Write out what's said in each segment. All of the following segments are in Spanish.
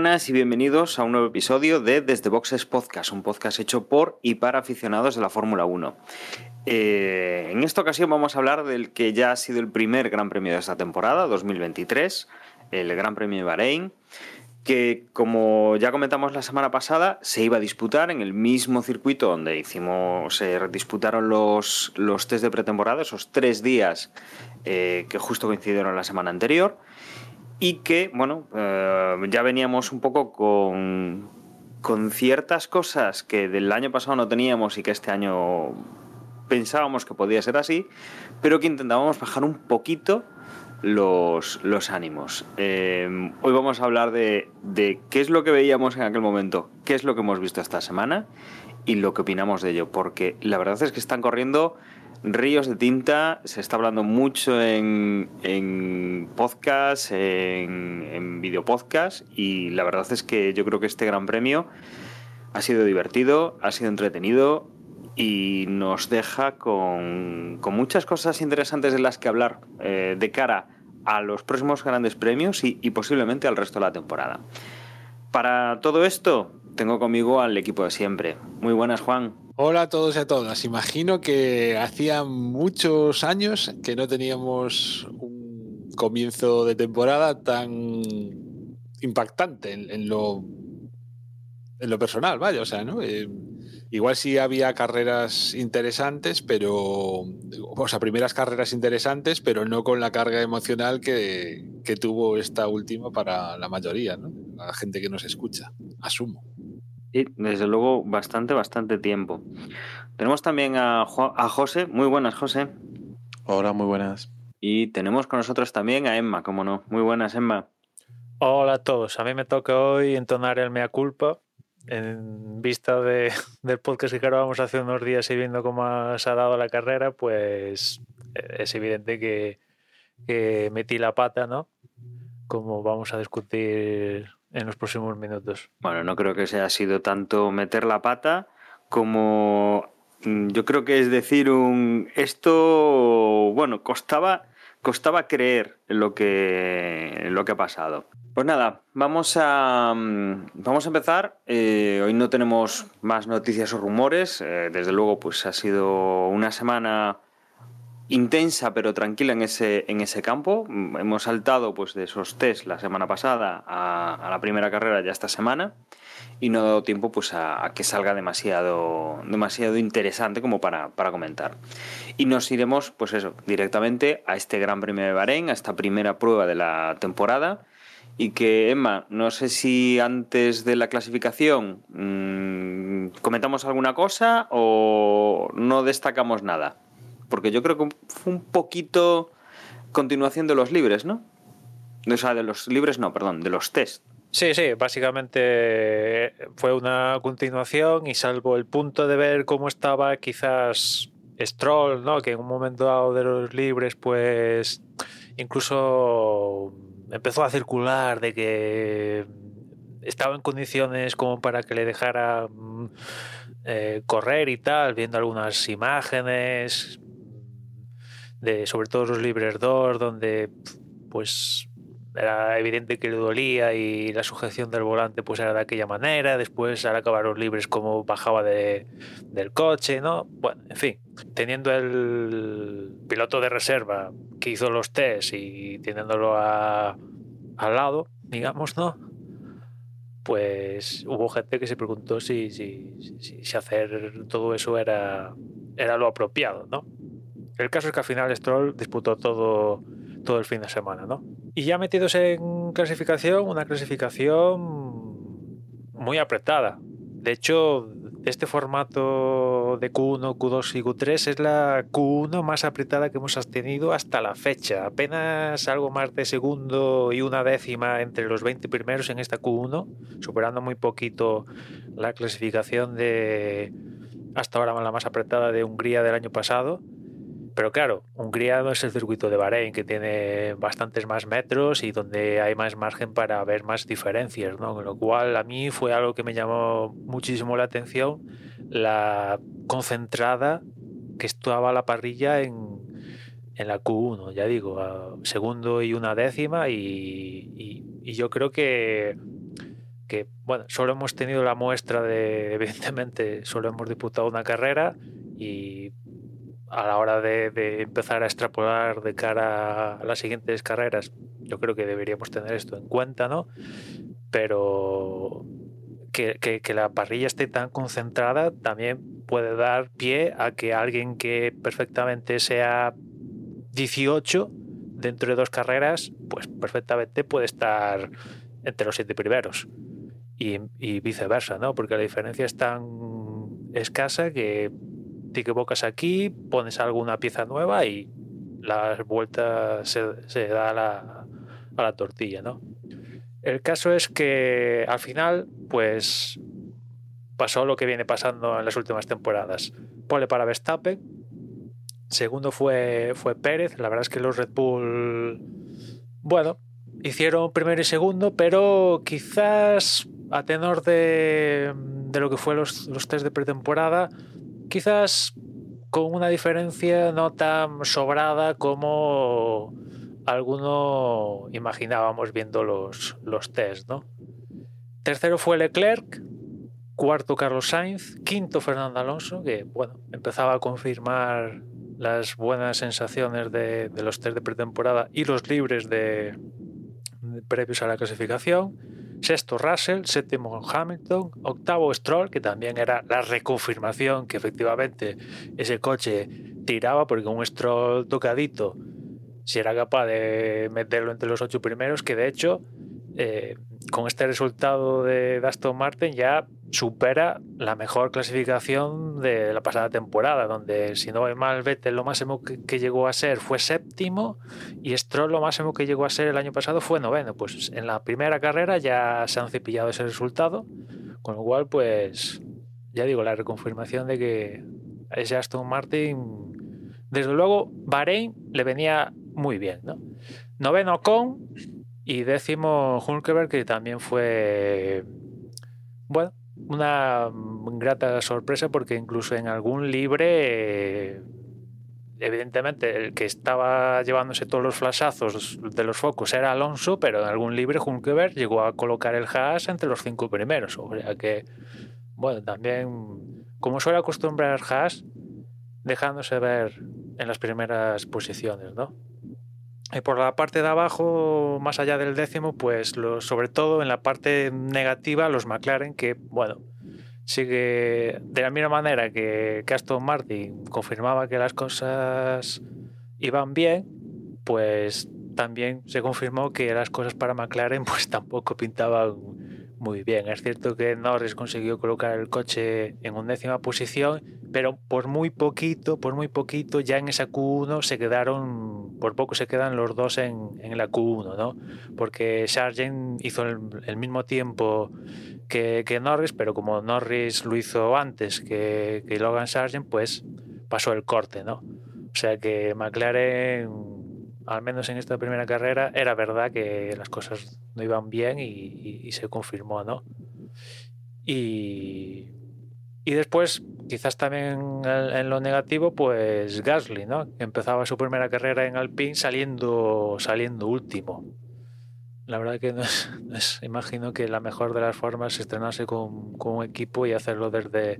buenas y bienvenidos a un nuevo episodio de Desde Boxes Podcast, un podcast hecho por y para aficionados de la Fórmula 1. Eh, en esta ocasión vamos a hablar del que ya ha sido el primer Gran Premio de esta temporada, 2023, el Gran Premio de Bahrein, que como ya comentamos la semana pasada, se iba a disputar en el mismo circuito donde hicimos, se disputaron los, los test de pretemporada, esos tres días eh, que justo coincidieron la semana anterior y que, bueno, eh, ya veníamos un poco con, con ciertas cosas que del año pasado no teníamos y que este año pensábamos que podía ser así, pero que intentábamos bajar un poquito los, los ánimos. Eh, hoy vamos a hablar de, de qué es lo que veíamos en aquel momento, qué es lo que hemos visto esta semana y lo que opinamos de ello, porque la verdad es que están corriendo ríos de tinta, se está hablando mucho en, en podcast, en, en videopodcast, y la verdad es que yo creo que este Gran Premio ha sido divertido, ha sido entretenido y nos deja con, con muchas cosas interesantes de las que hablar eh, de cara a los próximos grandes premios y, y posiblemente al resto de la temporada. Para todo esto, tengo conmigo al equipo de siempre. Muy buenas, Juan. Hola a todos y a todas. Imagino que hacía muchos años que no teníamos un comienzo de temporada tan impactante en, lo, en lo personal, vaya, o sea, ¿no? Eh, igual sí había carreras interesantes, pero, o sea, primeras carreras interesantes, pero no con la carga emocional que, que tuvo esta última para la mayoría, ¿no? La gente que nos escucha, asumo. Sí, desde luego, bastante, bastante tiempo. Tenemos también a, Jo- a José. Muy buenas, José. Hola, muy buenas. Y tenemos con nosotros también a Emma, como no. Muy buenas, Emma. Hola a todos. A mí me toca hoy entonar el mea culpa en vista de, del podcast que grabamos hace unos días y viendo cómo se ha dado la carrera, pues eh, es evidente que, que metí la pata, ¿no? Como vamos a discutir en los próximos minutos. Bueno, no creo que sea sido tanto meter la pata como mm, yo creo que es decir un esto bueno costaba costaba creer lo que lo que ha pasado. Pues nada, vamos a mm, vamos a empezar. Eh, hoy no tenemos más noticias o rumores. Eh, desde luego, pues ha sido una semana intensa pero tranquila en ese, en ese campo. Mm, Hemos saltado pues, de esos test la semana pasada a, la primera carrera ya esta semana y no ha dado tiempo pues, a, que salga demasiado, demasiado interesante como para, para comentar. Y nos iremos pues eso, directamente a este Gran Premio de Bahrein, a esta primera prueba de la temporada. Y que, Emma, no sé si antes de la clasificación mmm, comentamos alguna cosa o no destacamos nada porque yo creo que fue un poquito continuación de los libres, ¿no? O sea, de los libres, no, perdón, de los test. Sí, sí, básicamente fue una continuación y salvo el punto de ver cómo estaba quizás Stroll, ¿no? Que en un momento dado de los libres, pues incluso empezó a circular de que estaba en condiciones como para que le dejara eh, correr y tal, viendo algunas imágenes de sobre todo los libres 2 donde pues era evidente que le dolía y la sujeción del volante pues era de aquella manera. Después al acabar los libres como bajaba de, del coche no bueno en fin teniendo el piloto de reserva que hizo los test y teniéndolo a, al lado digamos no pues hubo gente que se preguntó si, si, si, si hacer todo eso era, era lo apropiado, ¿no? El caso es que al final Stroll disputó todo, todo el fin de semana, ¿no? Y ya metidos en clasificación, una clasificación muy apretada. De hecho, este formato de Q1, Q2 y Q3 es la Q1 más apretada que hemos tenido hasta la fecha. Apenas algo más de segundo y una décima entre los 20 primeros en esta Q1, superando muy poquito la clasificación de hasta ahora la más apretada de Hungría del año pasado. Pero claro, Hungría no es el circuito de Bahrein, que tiene bastantes más metros y donde hay más margen para ver más diferencias, ¿no? Con lo cual a mí fue algo que me llamó muchísimo la atención, la concentrada que estaba la parrilla en, en la Q1, ya digo, segundo y una décima y, y- y yo creo que, que, bueno, solo hemos tenido la muestra de, evidentemente, solo hemos disputado una carrera y a la hora de, de empezar a extrapolar de cara a las siguientes carreras, yo creo que deberíamos tener esto en cuenta, ¿no? Pero que, que- que la parrilla esté tan concentrada también puede dar pie a que alguien que perfectamente sea 18 dentro de dos carreras, pues perfectamente puede estar entre los siete primeros y, y viceversa, ¿no? Porque la diferencia es tan escasa que te equivocas aquí, pones alguna pieza nueva y la vuelta se, da a la, la tortilla, ¿no? El caso es que al final, pues pasó lo que viene pasando en las últimas temporadas. Pole para Verstappen, segundo fue, fue Pérez, la verdad es que los Red Bull, bueno, hicieron primero y segundo, pero quizás a tenor de, de lo que fue los, los test de pretemporada, quizás con una diferencia no tan sobrada como alguno imaginábamos viendo los, los test, ¿no? Tercero fue Leclerc, cuarto Carlos Sainz, quinto Fernando Alonso, que bueno, empezaba a confirmar las buenas sensaciones de, de los test de pretemporada y los libres de, de previos a la clasificación. Sexto Russell, séptimo Hamilton, octavo Stroll, que también era la reconfirmación que efectivamente ese coche tiraba, porque un Stroll tocadito, si era capaz de meterlo entre los ocho primeros, que de hecho eh, con este resultado de Aston Martin ya supera la mejor clasificación de la pasada temporada, donde si no voy mal, Vettel lo máximo que, llegó a ser fue séptimo y Stroll lo máximo que llegó a ser el año pasado fue noveno. Pues en la primera carrera ya se han cepillado ese resultado, con lo cual pues ya digo, la reconfirmación de que ese Aston Martin, desde luego, Bahrein le venía muy bien, ¿no? Noveno con y décimo Hulkenberg, que también fue, bueno, una grata sorpresa porque incluso en algún libre, evidentemente el que estaba llevándose todos los flashazos de los focos era Alonso, pero en algún libre Hulkenberg llegó a colocar el Haas entre los cinco primeros. O sea que, bueno, también, como suele acostumbrar Haas, dejándose ver en las primeras posiciones, ¿no? Y por la parte de abajo, más allá del décimo, pues lo, sobre todo en la parte negativa, los McLaren, que bueno, sigue de la misma manera que, que Aston Martin confirmaba que las cosas iban bien, pues también se confirmó que las cosas para McLaren pues tampoco pintaban muy bien. Es cierto que Norris consiguió colocar el coche en undécima posición, pero por muy poquito, por muy poquito, ya en esa Q1 se quedaron, por poco se quedan los dos en, en la Q1, ¿no? Porque Sargent hizo el, mismo tiempo que, que, Norris, pero como Norris lo hizo antes que, que Logan Sargent, pues pasó el corte, ¿no? O sea que McLaren al menos en esta primera carrera, era verdad que las cosas no iban bien y, y, y se confirmó, ¿no? Y, y, después, quizás también en, lo negativo, pues Gasly, ¿no? Empezaba su primera carrera en Alpine saliendo, saliendo último. La verdad que no es, no es, imagino que la mejor de las formas es estrenarse con, con un equipo y hacerlo desde,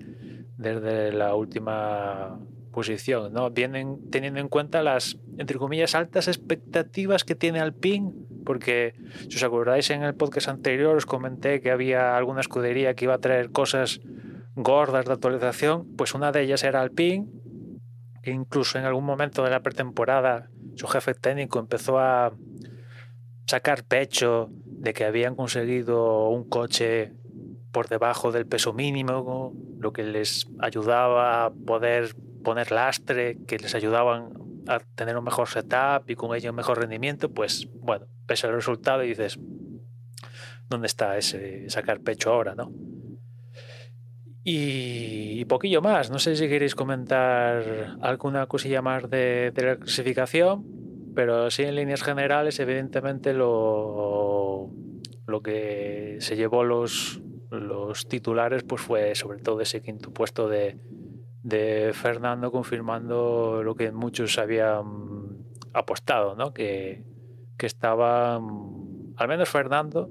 desde la última posición, ¿no? Vienen teniendo en cuenta las, entre comillas, altas expectativas que tiene Alpine, porque si os acordáis en el podcast anterior os comenté que había alguna escudería que iba a traer cosas gordas de actualización, pues una de ellas era Alpine, que incluso en algún momento de la pretemporada su jefe técnico empezó a sacar pecho de que habían conseguido un coche por debajo del peso mínimo, lo que les ayudaba a poder poner lastre, que les ayudaban a tener un mejor setup y con ello un mejor rendimiento, pues bueno, pese al resultado y dices, ¿dónde está ese sacar pecho ahora, no? Y, poquillo más. No sé si queréis comentar alguna cosilla más de, de la clasificación, pero sí en líneas generales, evidentemente lo, lo que se llevó los, los titulares pues fue sobre todo ese quinto puesto de, de Fernando confirmando lo que muchos habían apostado, ¿no? que, que estaba, al menos Fernando,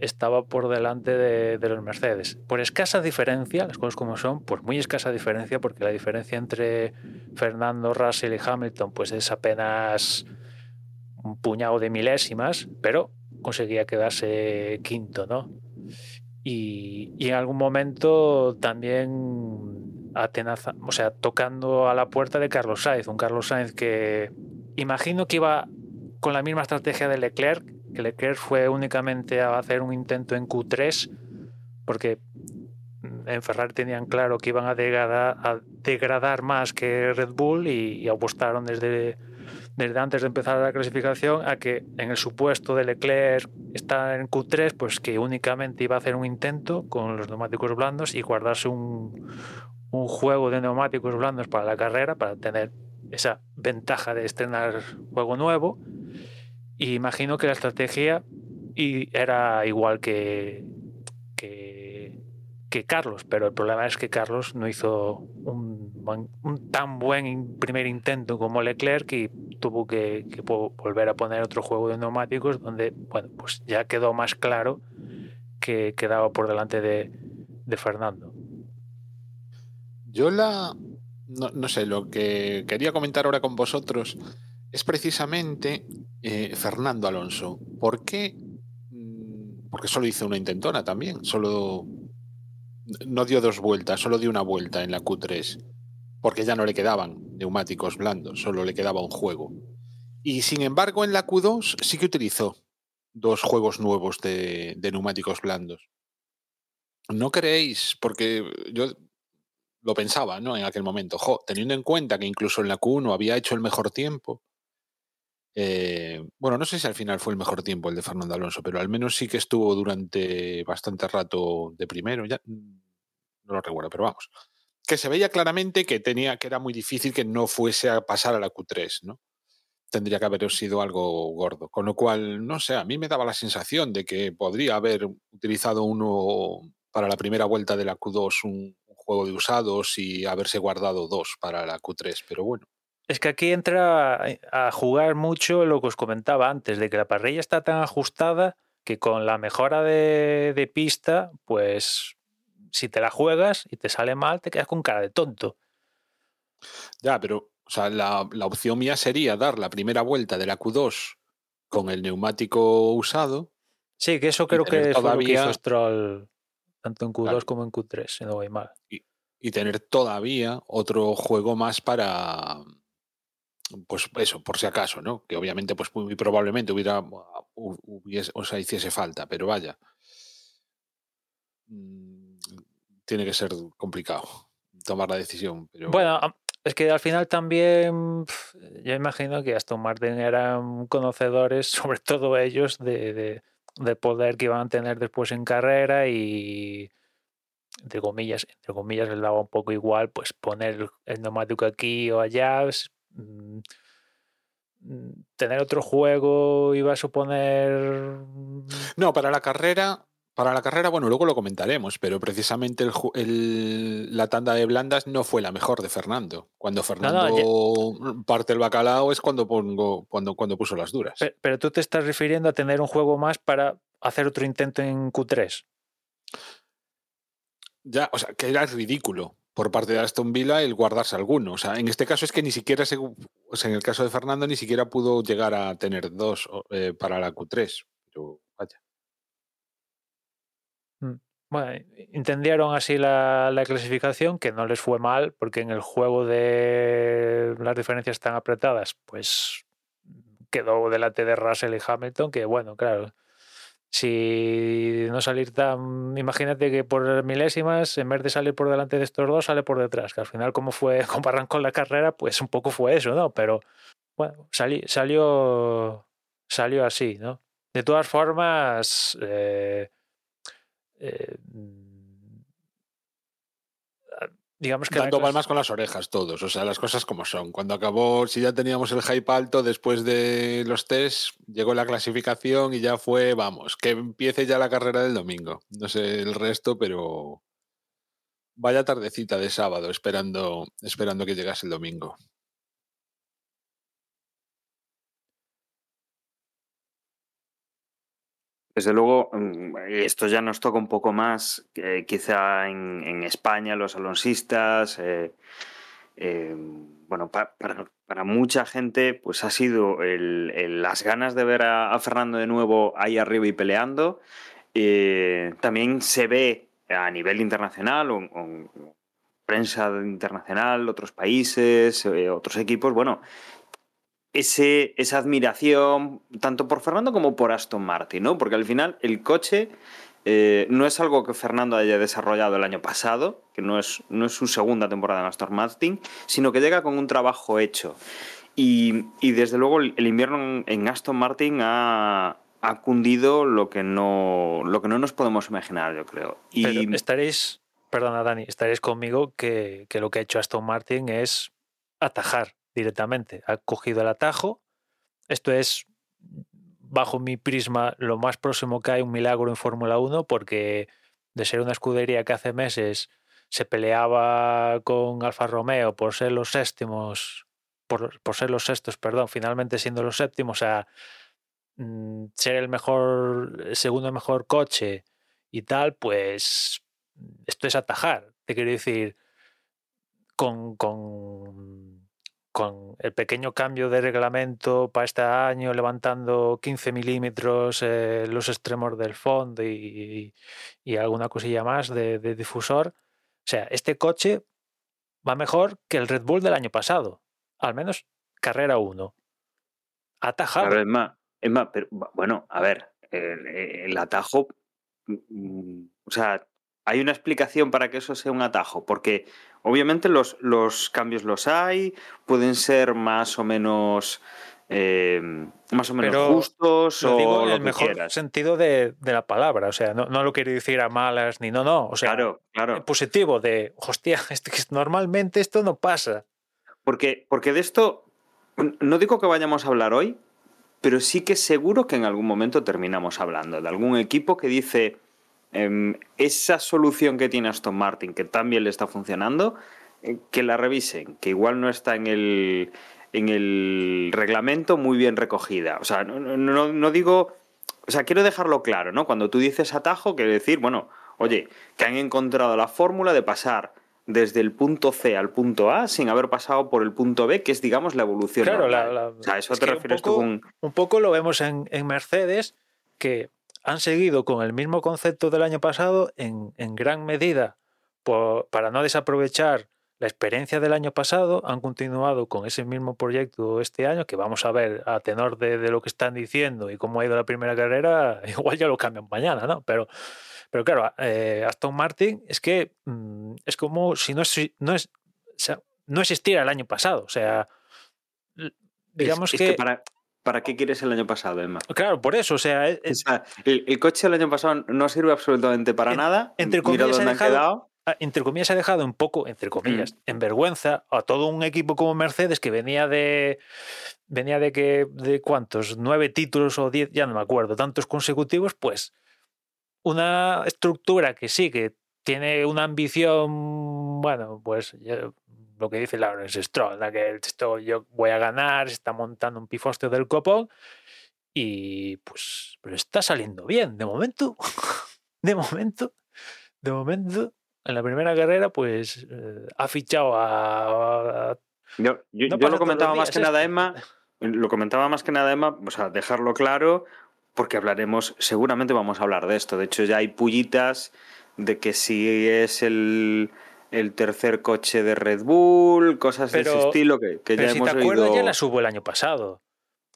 estaba por delante de, de, los Mercedes. Por escasa diferencia, las cosas como son, pues muy escasa diferencia, porque la diferencia entre Fernando, Russell y Hamilton pues es apenas un puñado de milésimas, pero conseguía quedarse quinto, ¿no? Y, y en algún momento también atenaza, o sea, tocando a la puerta de Carlos Sainz, un Carlos Sainz que imagino que iba con la misma estrategia de Leclerc, que Leclerc fue únicamente a hacer un intento en Q3, porque en Ferrari tenían claro que iban a degradar, más que Red Bull y, apostaron desde, desde antes de empezar la clasificación a que en el supuesto de Leclerc está en Q3, pues que únicamente iba a hacer un intento con los neumáticos blandos y guardarse un, un juego de neumáticos blandos para la carrera, para tener esa ventaja de estrenar juego nuevo. Y imagino que la estrategia era igual que, que, Carlos, pero el problema es que Carlos no hizo un, tan buen primer intento como Leclerc y tuvo que, volver a poner otro juego de neumáticos donde, bueno, pues ya quedó más claro que quedaba por delante de, de Fernando. Yo la, no, no, sé, lo que quería comentar ahora con vosotros es precisamente eh, Fernando Alonso. ¿Por qué? Mm, porque solo hizo una intentona también, solo no dio dos vueltas, solo dio una vuelta en la Q3, porque ya no le quedaban neumáticos blandos, solo le quedaba un juego. Y sin embargo, en la Q2 sí que utilizó dos juegos nuevos de, de neumáticos blandos. ¿No creéis? Porque yo lo pensaba, ¿no? En aquel momento, jo, teniendo en cuenta que incluso en la Q1 había hecho el mejor tiempo. Eh, bueno, no sé si al final fue el mejor tiempo el de Fernando Alonso, pero al menos sí que estuvo durante bastante rato de primero. Ya no lo recuerdo, pero vamos. Que se veía claramente que tenía que era muy difícil que no fuese a pasar a la Q3, ¿no? Tendría que haber sido algo gordo. Con lo cual, no sé, a mí me daba la sensación de que podría haber utilizado uno para la primera vuelta de la Q2 un, juego de usados y haberse guardado dos para la Q3, pero bueno. Es que aquí entra a jugar mucho lo que os comentaba antes, de que la parrilla está tan ajustada que con la mejora de, de pista, pues si te la juegas y te sale mal, te quedas con cara de tonto. Ya, pero o sea, la, la opción mía sería dar la primera vuelta de la Q2 con el neumático usado. Sí, que eso creo que todavía... fue lo que hizo Stroll tanto en Q2 claro. como en Q3, si no voy mal. Y, y, tener todavía otro juego más para, pues eso, por si acaso, ¿no? Que obviamente, pues muy probablemente hubiera, hubiese, o sea, hiciese falta, pero vaya. Mm, tiene que ser complicado tomar la decisión. Pero... Bueno, es que al final también yo imagino que Aston Martin eran conocedores, sobre todo ellos, de, de del poder que iban a tener después en carrera y entre comillas, entre comillas les daba un poco igual pues poner el neumático aquí o allá mmm, tener otro juego iba a suponer no para la carrera para la carrera, bueno, luego lo comentaremos, pero precisamente el, el, la tanda de blandas no fue la mejor de Fernando. Cuando Fernando no, no, parte el bacalao es cuando, pongo, cuando, cuando puso las duras. Pero, pero, tú te estás refiriendo a tener un juego más para hacer otro intento en Q3. Ya, o sea, que era ridículo por parte de Aston Villa el guardarse alguno. O sea, en este caso es que ni siquiera, se, o sea, en el caso de Fernando, ni siquiera pudo llegar a tener dos eh, para la Q3. Pero vaya. Bueno, entendieron así la, la, clasificación, que no les fue mal, porque en el juego de las diferencias tan apretadas, pues quedó delante de Russell y Hamilton, que bueno, claro, si no salir tan, imagínate que por milésimas, en vez de salir por delante de estos dos, sale por detrás, que al final como fue, como arrancó la carrera, pues un poco fue eso, ¿no? Pero bueno, sali, salió, salió así, ¿no? De todas formas, eh, eh, digamos que Dando palmas con las orejas todos, o sea, las cosas como son. Cuando acabó, si ya teníamos el hype alto después de los test, llegó la clasificación y ya fue, vamos, que empiece ya la carrera del domingo. No sé el resto, pero vaya tardecita de sábado esperando, esperando que llegase el domingo. Desde luego, mm, esto ya nos toca un poco más, eh, quizá en, España, los alonsistas. eh, eh, bueno, pa- para, mucha gente, pues ha sido las ganas de ver a, Fernando de nuevo ahí arriba y peleando. También se ve a nivel internacional, o, o en prensa internacional, otros países, otros equipos, bueno, ese, esa admiración tanto por Fernando como por Aston Martin, ¿no? Porque al final el coche eh, no es algo que Fernando haya desarrollado el año pasado, que no es, no es su segunda temporada en Aston Martin, sino que llega con un trabajo hecho. Y, y desde luego el, invierno en, en Aston Martin ha, ha cundido lo que, no, lo que no nos podemos imaginar, yo creo. Y Pero estaréis, perdona Dani, estaréis conmigo que, que lo que ha hecho Aston Martin es atajar directamente. Ha cogido el atajo. Esto es, bajo mi prisma, lo más próximo que hay un milagro en Fórmula 1, porque de ser una escudería que hace meses se peleaba con Alfa Romeo por ser los séptimos, por, por ser los sextos, perdón, finalmente siendo los séptimos, a mm, ser el mejor, segundo mejor coche y tal, pues esto es atajar. Te quiero decir, con, con, con el pequeño cambio de reglamento para este año, levantando 15 milímetros eh, los extremos del fondo y, y alguna cosilla más de, de difusor. O sea, este coche va mejor que el Red Bull del año pasado. Al menos carrera 1. Atajado. Claro, es más, es más, pero bu- bueno, a ver, el, el atajo, mm, o sea, hay una explicación para que eso sea un atajo, porque obviamente los, los cambios los hay, pueden ser más o menos, eh, más o menos Pero justos Lo o digo en lo el mejor quieras. sentido de, de la palabra. O sea, no, no lo quiero decir a malas ni no, no. O sea, Claro, claro. positivo de, hostia, que normalmente esto no pasa. Porque, porque de esto, no digo que vayamos a hablar hoy, pero sí que seguro que en algún momento terminamos hablando de algún equipo que dice em, esa solución que tiene Aston Martin, que también le está funcionando, eh, que la revisen, que igual no está en el, en el reglamento muy bien recogida. O sea, no, no- no- digo... O sea, quiero dejarlo claro, ¿no? Cuando tú dices atajo, quiere decir, bueno, oye, que han encontrado la fórmula de pasar desde el punto C al punto A sin haber pasado por el punto B, que es, digamos, la evolución. Claro, la- normal. la- o sea, eso es te que un refieres poco- tú con... Un poco lo vemos en, en Mercedes, que han seguido con el mismo concepto del año pasado en, en gran medida por- para no desaprovechar la experiencia del año pasado, han continuado con ese mismo proyecto este año, que vamos a ver a tenor de, de lo que están diciendo y cómo ha ido la primera carrera, igual ya lo cambian mañana, ¿no? Pero, pero claro, eh, Aston Martin es que mm, es como si no, es, no, es, o sea, no existiera el año pasado, o sea, digamos Es- es que para, ¿Para qué quieres el año pasado, Emma? Claro, por eso, o sea, es- O sea, el, el coche del año pasado no sirve absolutamente para En- nada. entre comillas, dónde ha dejado- entre comillas, ha dejado un poco, entre comillas, en vergüenza a todo un equipo como Mercedes que venía de. venía de que. de cuántos, nueve títulos o diez, ya no me acuerdo, tantos consecutivos, pues. Una estructura que sí, que tiene una ambición, bueno, pues ya- lo que dice Lawrence Stroll, la que esto yo voy a ganar, se está montando un pifostio del copón y pues, pero está saliendo bien, de momento, de momento, de momento, en la primera carrera, pues eh, ha fichado a, a- Yo, yo- No yo lo comentaba más que nada, esto. Emma. Lo comentaba más que nada, Emma, o sea, dejarlo claro, porque hablaremos, seguramente vamos a hablar de esto. De hecho, ya hay pullitas de que si es el, el tercer coche de Red Bull, cosas de ese estilo que, que ya Pero si hemos te acuerdas, oído. ya las hubo el año pasado.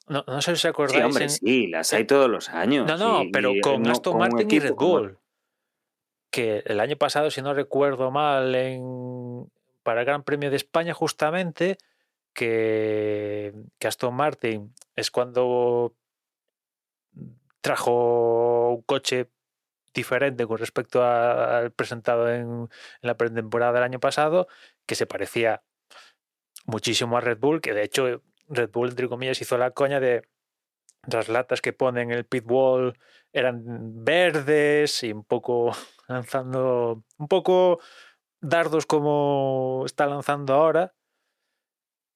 No, no sé si os Sí, acordáis. hombre, en- sí, las hay todos los años. No, no, y- pero y con no- Aston Martin y Red como- Bull. Que el año pasado, si no recuerdo mal, en, para el Gran Premio de España, justamente, que, que Aston Martin es cuando trajo un coche diferente con respecto al presentado en, la pretemporada del año pasado, que se parecía muchísimo a Red Bull, que de hecho Red Bull, entre comillas, hizo la coña de las latas que ponen en el pit wall eran verdes y un poco lanzando, un poco dardos como está lanzando ahora.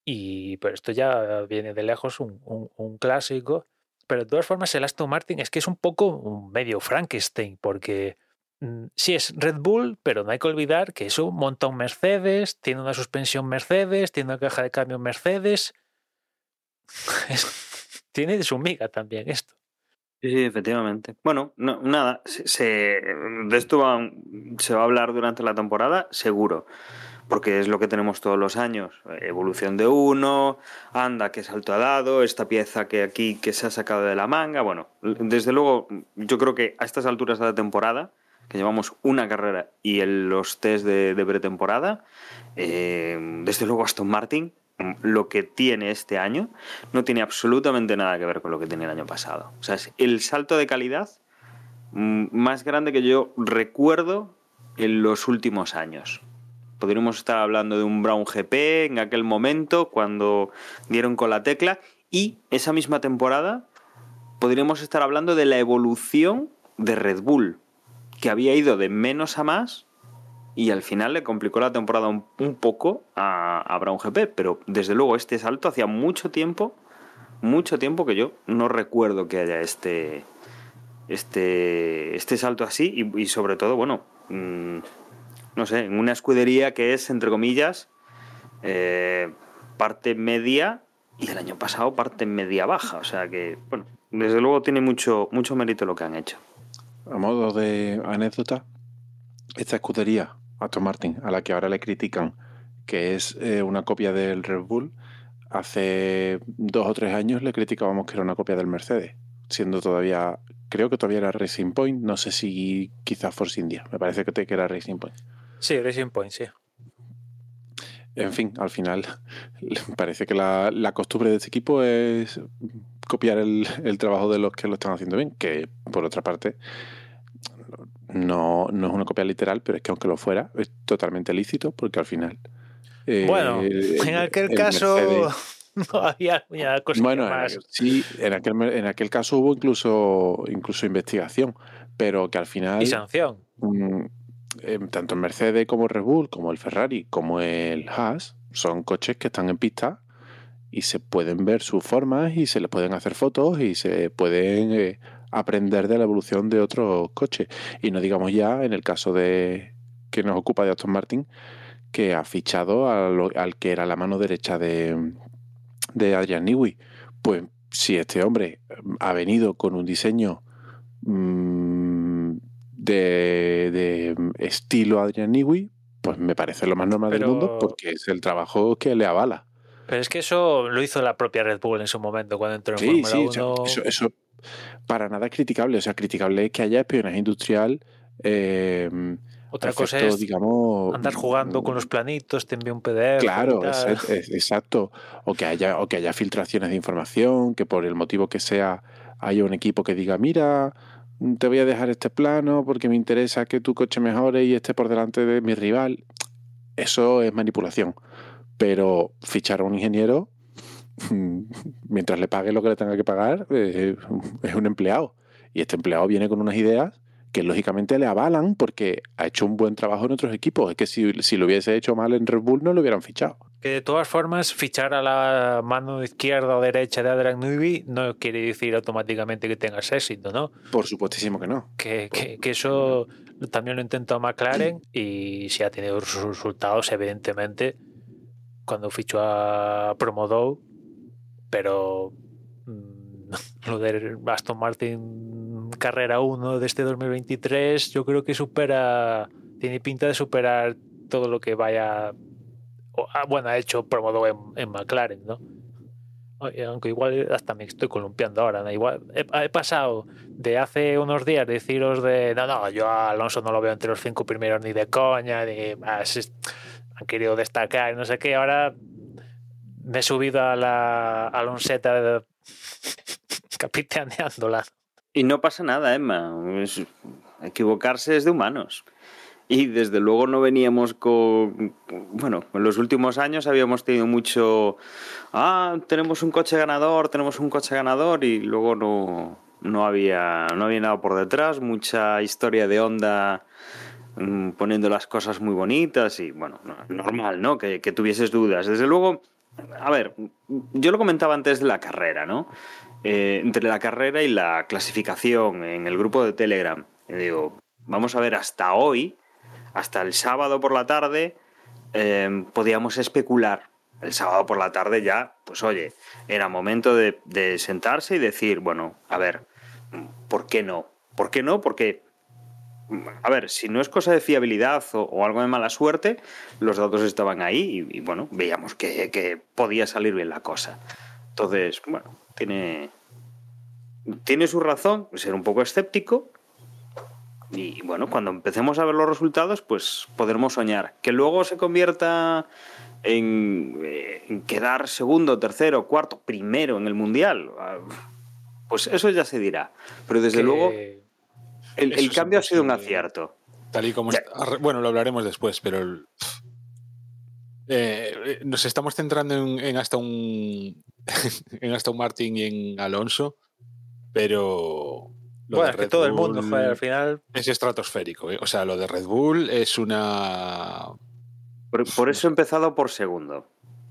Y pero esto ya viene de lejos, un clásico. Pero de todas formas, el Aston Martin es que es un poco un medio Frankenstein, porque mm, sí es Red Bull, pero no hay que olvidar que monta un Mercedes, tiene una suspensión Mercedes, tiene una caja de cambio Mercedes. Es- tiene su miga también esto. Sí, efectivamente. Bueno, no, nada, de esto se va a hablar durante la temporada, seguro, porque es lo que tenemos todos los años. Evolución de uno, anda, qué salto ha dado, esta pieza que aquí que se ha sacado de la manga. Bueno, desde luego, yo creo que a estas alturas de la temporada, que llevamos una carrera y el- los test de, de pretemporada, eh, desde luego Aston Martin lo que tiene este año no tiene absolutamente nada que ver con lo que tenía el año pasado. O sea, es el salto de calidad mm, más grande que yo recuerdo en los últimos años. Podríamos estar hablando de un Brown GP en aquel momento cuando dieron con la tecla y esa misma temporada podríamos estar hablando de la evolución de Red Bull, que había ido de menos a más y al final le complicó la temporada un, poco a, Brown GP, pero desde luego este salto hacía mucho tiempo, mucho tiempo que yo no recuerdo que haya este este, este salto así y, y sobre todo, bueno, mm, no sé, en una escudería que es, entre comillas, eh, parte media y el año pasado parte media baja, o sea que, bueno, desde luego tiene mucho, mucho mérito lo que han hecho. A modo de anécdota, esta escudería, Aston Martin, a la que ahora le critican que es eh, una copia del Red Bull, hace dos o tres años le criticábamos que era una copia del Mercedes, siendo todavía, creo que todavía era Racing Point, no sé si quizás Force India, me parece que, era Racing Point. Sí, Racing Point, sí. En fin, al final parece que la, la costumbre de este equipo es copiar el, el trabajo de los que lo están haciendo bien, que por otra parte no, no es una copia literal, pero es que aunque lo fuera, es totalmente lícito porque al final... eh, Bueno, en aquel caso Mercedes- no había una cosa bueno, en más. aquel- sí, en aquel, en aquel caso hubo incluso, incluso investigación, pero que al final... Y sanción. Eh, tanto el Mercedes como el Red Bull, como el Ferrari, como el Haas, son coches que están en pista y se pueden ver sus formas y se les pueden hacer fotos y se pueden eh, aprender de la evolución de otros coches. Y no digamos ya en el caso de que nos ocupa de Aston Martin, que ha fichado a lo- al que era la mano derecha de, de Adrian Newey. Pues si este hombre ha venido con un diseño mm, de, de estilo Adrian Newey, pues me parece lo más normal Pero- del mundo porque es el trabajo que le avala. Pero es que eso lo hizo la propia Red Bull en su momento cuando entró en Sí, Fórmula sí, o sea, 1. eso, eso para nada es criticable. O sea, criticable es que haya espionaje industrial. eh, Otra cosa es digamos. andar jugando con los planitos, te envía un PDF. Claro, es- exacto. O que haya, o que haya filtraciones de información, que por el motivo que sea haya un equipo que diga, mira, te voy a dejar este plano porque me interesa que tu coche mejore y esté por delante de mi rival. Eso es manipulación. Pero fichar a un ingeniero, mientras le pague lo que le tenga que pagar, eh, es un empleado. Y este empleado viene con unas ideas que lógicamente le avalan porque ha hecho un buen trabajo en otros equipos. Es que si, si lo hubiese hecho mal en Red Bull no lo hubieran fichado. Que de todas formas, fichar a la mano izquierda o derecha de Adrian Newey no quiere decir automáticamente que tengas éxito, ¿no? Por supuestísimo que no. Que, que- que eso también lo intentó McLaren y si ha tenido sus resultados, evidentemente, cuando fichó a Promodou, pero mm, lo de Aston Martin Carrera 1 de este 2023 yo creo que supera, tiene pinta de superar todo lo que vaya, bueno, ha hecho Promodou en, en McLaren, ¿no? Aunque igual hasta me estoy columpiando ahora, ¿no? Igual he, he pasado de hace unos días deciros de no, no, yo a Alonso no lo veo entre los cinco primeros ni de coña, ni más, han querido destacar, no sé qué, ahora me he subido a la Alonseta de- capitaneándola. Y no pasa nada, Emma. Es- equivocarse es de humanos. Y desde luego no veníamos con. Bueno, en los últimos años habíamos tenido mucho. Ah, tenemos un coche ganador, tenemos un coche ganador, y luego no, no, había, no había nada por detrás, mucha historia de onda mm, poniendo las cosas muy bonitas y bueno, normal, ¿no? Que, que tuvieses dudas. Desde luego, a ver, yo lo comentaba antes de la carrera, ¿no? Eh, entre la carrera y la clasificación en el grupo de Telegram. Digo, vamos a ver, hasta hoy hasta el sábado por la tarde em, podíamos especular. El sábado por la tarde ya, pues oye, era momento de, sentarse y decir, bueno, a ver, ¿por qué no? ¿Por qué no? Porque, a ver, si no es cosa de fiabilidad o, algo de mala suerte, los datos estaban ahí y, bueno, veíamos que, que, podía salir bien la cosa. Entonces, bueno, tiene, tiene su razón ser un poco escéptico, y bueno, cuando empecemos a ver los resultados, pues podremos soñar. Que luego se convierta en, eh, quedar segundo, tercero, cuarto, primero en el Mundial, ah, pues eso ya se dirá. Pero desde luego, el, cambio ha sido un acierto. Tal y como Bueno, lo hablaremos después, pero eh, eh, nos estamos centrando en, en hasta un en hasta un Martín y en Alonso, pero bueno, es que todo el mundo fue al final. Es estratosférico. ¿eh? O sea, lo de Red Bull es una. Por, eso he empezado por segundo.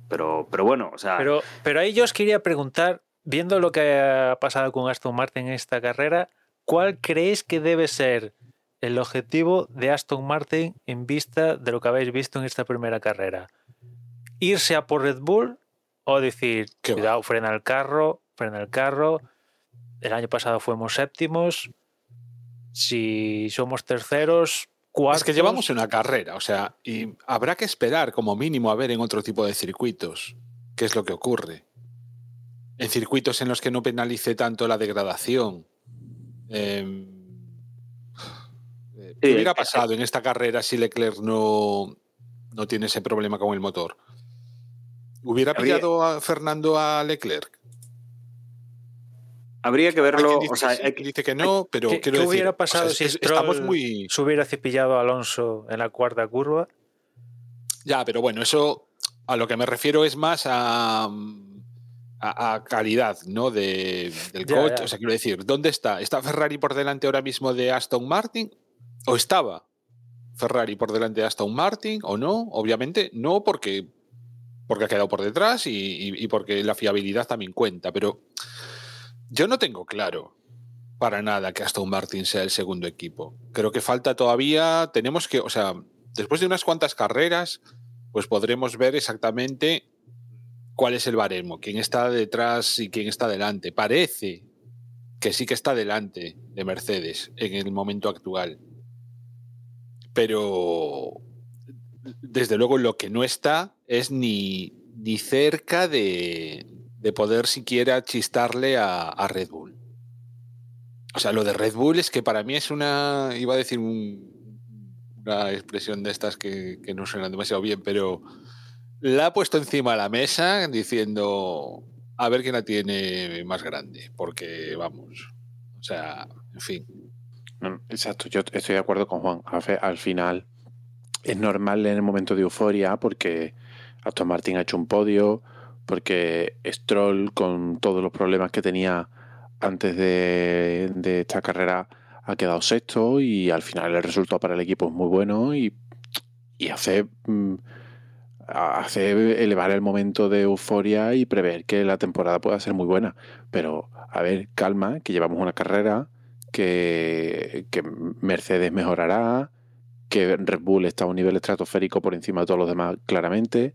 Pero, pero bueno, o sea. Pero, pero ahí yo os quería preguntar, viendo lo que ha pasado con Aston Martin en esta carrera, ¿cuál creéis que debe ser el objetivo de Aston Martin en vista de lo que habéis visto en esta primera carrera? ¿Irse a por Red Bull o decir, cuidado, frena el carro, frena el carro? El año pasado fuimos séptimos. Si somos terceros, cuartos. Es que llevamos una carrera, o sea, y habrá que esperar como mínimo a ver en otro tipo de circuitos qué es lo que ocurre. En circuitos en los que no penalice tanto la degradación. Em, ¿Qué hubiera pasado en esta carrera si Leclerc no, no tiene ese problema con el motor? ¿Hubiera pillado a Fernando a Leclerc? Habría que verlo. Dice, o sea, dice que no, pero ¿Qué, quiero hubiera pasado si estamos muy... se hubiera cepillado a Alonso en la cuarta curva? Ya, pero bueno, eso a lo que me refiero es más a, a, calidad ¿no? De, del coche. O sea, quiero decir, ¿dónde está? ¿Está Ferrari por delante ahora mismo de Aston Martin? ¿O estaba Ferrari por delante de Aston Martin? ¿O no? Obviamente no, porque, porque ha quedado por detrás y, y porque la fiabilidad también cuenta. Pero yo no tengo claro para nada que Aston Martin sea el segundo equipo. Creo que falta todavía, tenemos que, o sea, después de unas cuantas carreras, pues podremos ver exactamente cuál es el baremo, quién está detrás y quién está delante. Parece que sí que está delante de Mercedes en el momento actual. Pero desde luego lo que no está es ni, ni cerca de, de poder siquiera chistarle a, Red Bull. O sea, lo de Red Bull es que para mí es una, iba a decir una expresión de estas que, no suenan demasiado bien, pero la ha puesto encima de la mesa diciendo a ver quién la tiene más grande, porque vamos, o sea, en fin. Exacto, yo estoy de acuerdo con Juan. Al final es normal en el momento de euforia porque Aston Martin ha hecho un podio, porque Stroll, con todos los problemas que tenía antes de, esta carrera, ha quedado sexto y al final el resultado para el equipo es muy bueno y, hace, mm, hace elevar el momento de euforia y prever que la temporada pueda ser muy buena. Pero, a ver, calma, que llevamos una carrera, que, que Mercedes mejorará, que Red Bull está a un nivel estratosférico por encima de todos los demás claramente,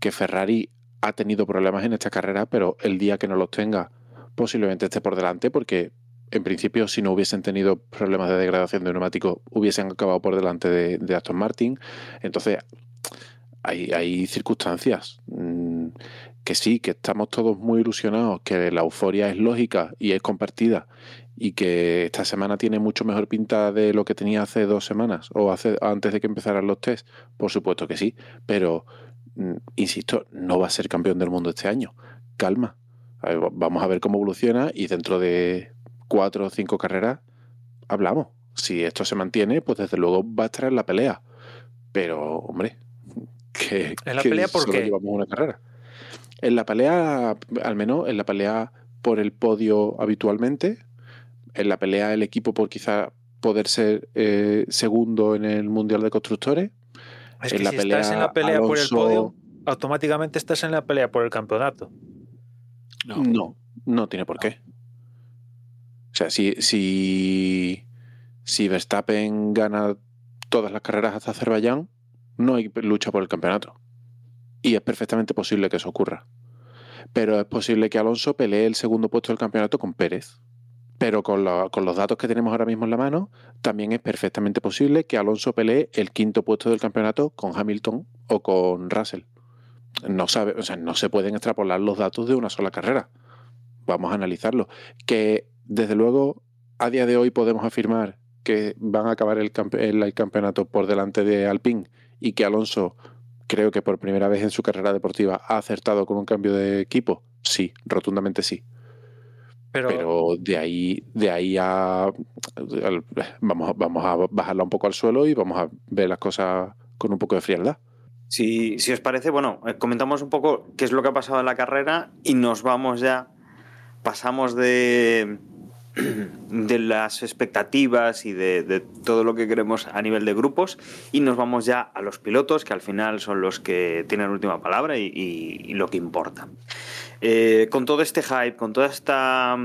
que Ferrari ha tenido problemas en esta carrera, pero el día que no los tenga posiblemente esté por delante porque en principio si no hubiesen tenido problemas de degradación de neumático hubiesen acabado por delante de, Aston Martin. Entonces hay, circunstancias mm, que sí, que estamos todos muy ilusionados, que la euforia es lógica y es compartida y que esta semana tiene mucho mejor pinta de lo que tenía hace dos semanas o antes de que empezaran los test, por supuesto que sí, pero insisto, no va a ser campeón del mundo este año. Calma. vamos a ver cómo evoluciona y dentro de cuatro o cinco carreras hablamos. si esto se mantiene, pues desde luego va a estar en la pelea. Pero, hombre, que, ¿En la que pelea por qué? llevamos una carrera. En la pelea, al menos en la pelea por el podio habitualmente, en la pelea el equipo por quizá poder ser eh, segundo en el Mundial de Constructores. Es En que la si estás en la pelea por el podio, automáticamente estás en la pelea por el campeonato. No. No, no tiene por qué. O sea, si, si, si Verstappen gana todas las carreras hasta Azerbaiyán, no hay lucha por el campeonato. Y es perfectamente posible que eso ocurra. Pero es posible que Alonso pelee el segundo puesto del campeonato con Pérez. Pero con, los datos que tenemos ahora mismo en la mano, también es perfectamente posible que Alonso pelee el quinto puesto del campeonato con Hamilton o con Russell. No, sabe, o sea, no se pueden extrapolar los datos de una sola carrera. Vamos a analizarlo. Que desde luego a día de hoy podemos afirmar que van a acabar el campeonato por delante de Alpine y que Alonso creo que por primera vez en su carrera deportiva ha acertado con un cambio de equipo. Sí, rotundamente sí. Pero, Pero de ahí, de ahí a vamos, vamos a bajarla un poco al suelo y vamos a ver las cosas con un poco de frialdad. Si, si os parece, bueno, eh, comentamos un poco qué es lo que ha pasado en la carrera y nos vamos ya, pasamos de, de las expectativas y de, de todo lo que queremos a nivel de grupos y nos vamos ya a los pilotos, que al final son los que tienen la última palabra y, y- y lo que importa. Eh, con todo este hype, con toda esta,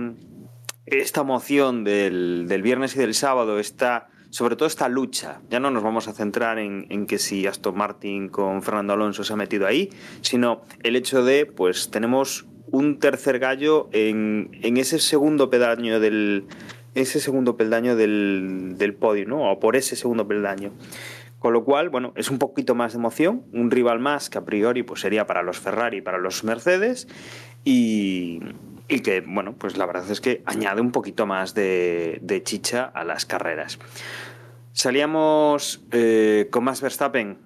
esta emoción del, del viernes y del sábado, esta, sobre todo esta lucha, ya no nos vamos a centrar en, en que si Aston Martin con Fernando Alonso se ha metido ahí, sino el hecho de, pues tenemos un tercer gallo en, en ese segundo del ese segundo peldaño del, del podio, ¿no? O por ese segundo peldaño. Con lo cual, bueno, es un poquito más de emoción, un rival más que a priori pues sería para los Ferrari y para los Mercedes y, que, bueno, pues la verdad es que añade un poquito más de, chicha a las carreras. Salíamos eh, con Max Verstappen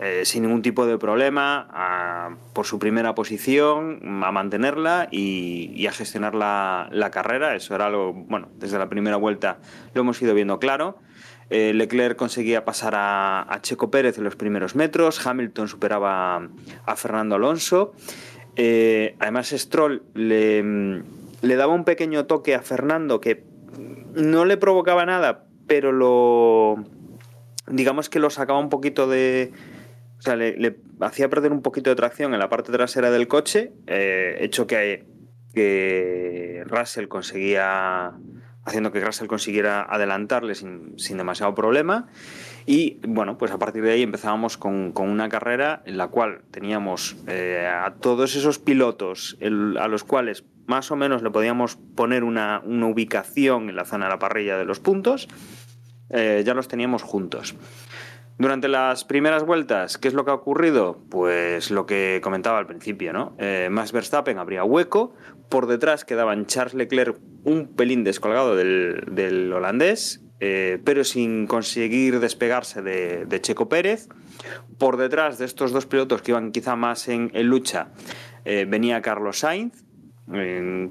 eh, sin ningún tipo de problema por su primera posición, a mantenerla y, y a gestionar la, la carrera. Eso era algo, bueno, desde la primera vuelta lo hemos ido viendo claro. Eh, Leclerc conseguía pasar a, Checo Pérez en los primeros metros, Hamilton superaba a Fernando Alonso. Eh, además, Stroll le, le daba un pequeño toque a Fernando que no le provocaba nada, pero lo. digamos que lo sacaba un poquito de. O sea, le, hacía perder un poquito de tracción en la parte trasera del coche, eh, hecho que Russell conseguía. Haciendo que Russell consiguiera adelantarle sin, sin demasiado problema. Y bueno, pues a partir de ahí empezábamos con, con una carrera en la cual teníamos eh, a todos esos pilotos a los cuales más o menos le podíamos poner una, una ubicación en la zona de la parrilla de los puntos, eh, ya los teníamos juntos. Durante las primeras vueltas, ¿qué es lo que ha ocurrido? Pues lo que comentaba al principio, ¿no? Eh, Max Verstappen abría hueco, por detrás quedaban Charles Leclerc un pelín descolgado del, del holandés, eh, pero sin conseguir despegarse de, Checo Pérez. Por detrás de estos dos pilotos que iban quizá más en, lucha, eh, venía Carlos Sainz,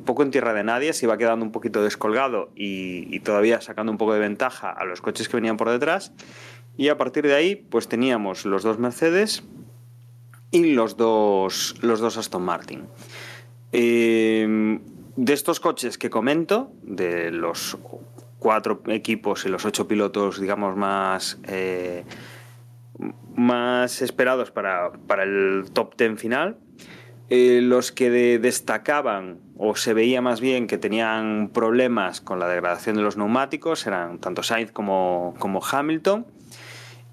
poco en tierra de nadie, se iba quedando un poquito descolgado y, y todavía sacando un poco de ventaja a los coches que venían por detrás. Y a partir de ahí, pues teníamos los dos Mercedes y los dos, los dos Aston Martin. Eh, de estos coches que comento, de los cuatro equipos y los ocho pilotos, digamos, más, eh, más esperados para, para el top ten final, eh, los que de- destacaban o se veía más bien que tenían problemas con la degradación de los neumáticos eran tanto Sainz como, como Hamilton.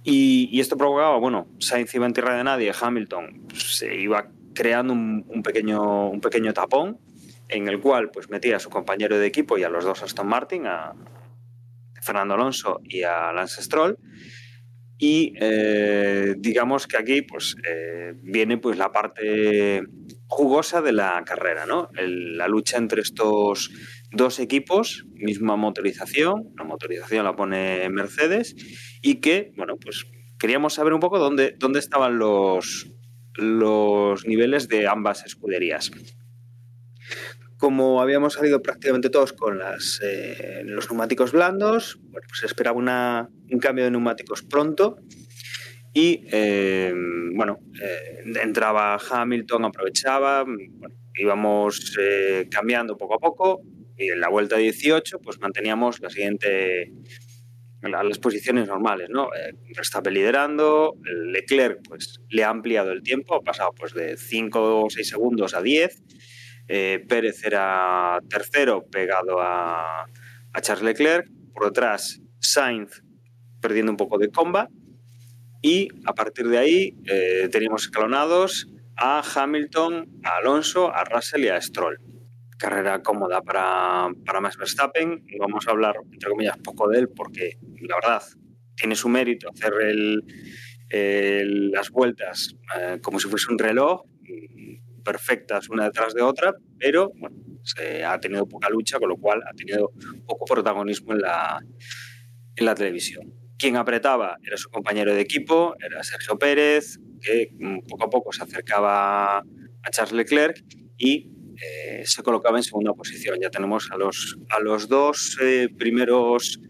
Y, y esto provocaba, bueno, Sainz iba en tierra de nadie, Hamilton se iba creando un, pequeño, un pequeño tapón en el cual pues metía a su compañero de equipo y a los dos Aston Martin, a Fernando Alonso y a Lance Stroll. Y eh, digamos que aquí pues, eh, viene pues, la parte jugosa de la carrera, ¿no? La lucha entre estos dos equipos, misma motorización, la motorización la pone Mercedes, y que, bueno, pues queríamos saber un poco dónde, dónde estaban los, los niveles de ambas escuderías. Como habíamos salido prácticamente todos con eh, los neumáticos blandos, pues se esperaba un cambio de neumáticos pronto y eh, bueno, eh, entraba Hamilton, aprovechaba, íbamos cambiando poco a poco y en la vuelta 18 pues manteníamos la siguiente las posiciones normales, ¿no? Eh, Verstappen liderando, Leclerc pues le ha ampliado el tiempo, ha pasado pues de 5 o 6 segundos a 10, eh, Pérez era tercero pegado a, a, Charles Leclerc, por detrás Sainz perdiendo un poco de comba. Y a partir de ahí eh, teníamos escalonados a Hamilton, a Alonso, a Russell y a Stroll carrera cómoda para, para Max Verstappen. Vamos a hablar, entre comillas, poco de él porque la verdad tiene su mérito hacer el, el, las vueltas eh, como si fuese un reloj, perfectas una detrás de otra, pero bueno, se ha tenido poca lucha, con lo cual ha tenido poco protagonismo en la, en la televisión. Quien apretaba era su compañero de equipo, era Sergio Pérez, que poco a poco se acercaba a Charles Leclerc y eh, se colocaba en segunda posición. Ya tenemos a los, a los dos eh, primeros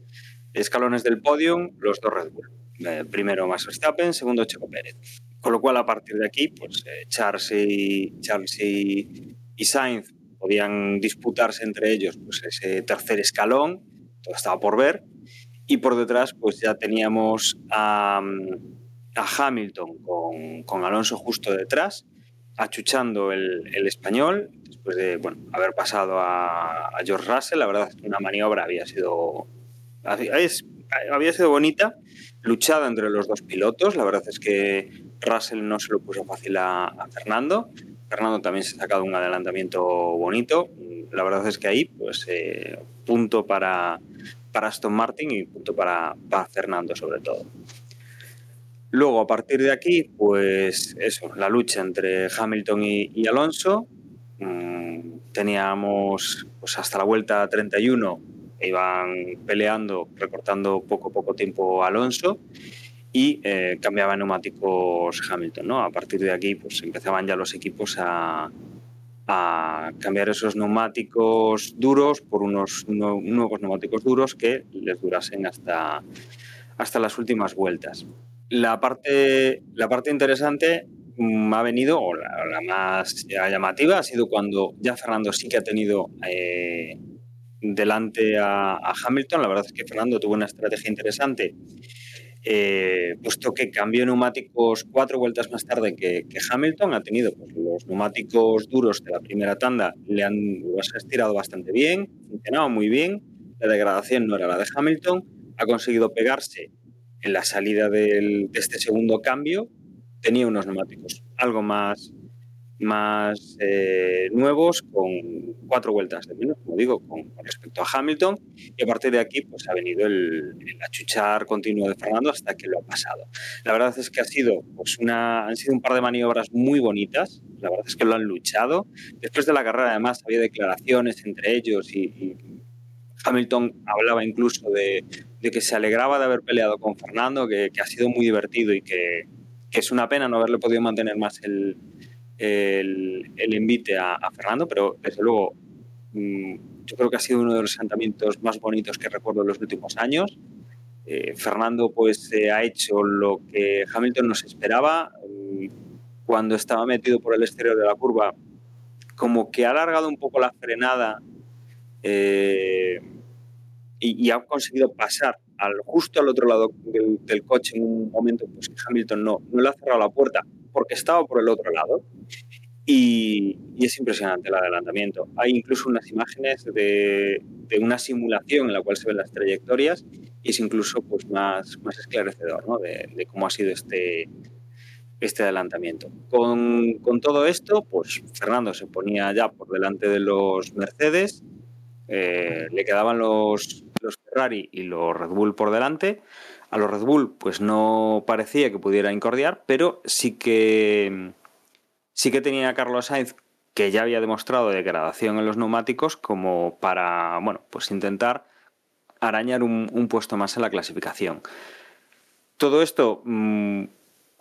escalones del podium, los dos Red Bull. Eh, primero Max Verstappen, segundo Checo Pérez. Con lo cual, a partir de aquí, pues eh, Charles, y, Charles y, y, Sainz podían disputarse entre ellos pues, ese tercer escalón, todo estaba por ver. Y por detrás, pues ya teníamos a, a Hamilton con, con Alonso justo detrás achuchando el, el, español después de bueno, haber pasado a, a, George Russell. La verdad una maniobra había sido, había sido bonita, luchada entre los dos pilotos. La verdad es que Russell no se lo puso fácil a, a Fernando. Fernando también se ha sacado un adelantamiento bonito. La verdad es que ahí, pues, eh, punto para, para Aston Martin y punto para, para Fernando, sobre todo. Luego, a partir de aquí, pues eso, la lucha entre Hamilton y, Alonso. Mm, teníamos pues hasta la vuelta 31, iban peleando, recortando poco a poco tiempo Alonso y eh, cambiaban neumáticos Hamilton. ¿no? A partir de aquí, pues empezaban ya los equipos a, a cambiar esos neumáticos duros por unos nuevos neumáticos duros que les durasen hasta, hasta las últimas vueltas la parte, la parte interesante mm, ha venido, o la, más llamativa, ha sido cuando ya Fernando sí que ha tenido eh, delante a, Hamilton. La verdad es que Fernando tuvo una estrategia interesante, eh, puesto que cambió neumáticos cuatro vueltas más tarde que, que Hamilton. Ha tenido pues, los neumáticos duros de la primera tanda, le han los ha estirado bastante bien, funcionaba muy bien. La degradación no era la de Hamilton. Ha conseguido pegarse en la salida del, de este segundo cambio tenía unos neumáticos algo más, más eh, nuevos, con cuatro vueltas de menos, como digo, con, con, respecto a Hamilton, y a partir de aquí pues, ha venido el, el, achuchar continuo de Fernando hasta que lo ha pasado. La verdad es que ha sido, pues, una, han sido un par de maniobras muy bonitas, la verdad es que lo han luchado. Después de la carrera, además, había declaraciones entre ellos y, y Hamilton hablaba incluso de, de, que se alegraba de haber peleado con Fernando, que, que ha sido muy divertido y que, que, es una pena no haberle podido mantener más el, el, el envite a, Fernando, pero desde luego mmm, yo creo que ha sido uno de los asentamientos más bonitos que recuerdo en los últimos años. Eh, Fernando pues eh, ha hecho lo que Hamilton nos esperaba cuando estaba metido por el exterior de la curva, como que ha alargado un poco la frenada eh, y, y, ha conseguido pasar al, justo al otro lado del, del, coche en un momento pues que Hamilton no, no le ha cerrado la puerta porque estaba por el otro lado. Y, y, es impresionante el adelantamiento. Hay incluso unas imágenes de, de, una simulación en la cual se ven las trayectorias y es incluso pues, más, más esclarecedor ¿no? de, de, cómo ha sido este, este adelantamiento. Con, con, todo esto, pues Fernando se ponía ya por delante de los Mercedes, eh, le quedaban los, los Ferrari y los Red Bull por delante. A los Red Bull, pues no parecía que pudiera incordiar, pero sí que sí que tenía a Carlos Sainz que ya había demostrado degradación en los neumáticos como para, bueno, pues intentar arañar un, puesto más en la clasificación. Todo esto, mmm,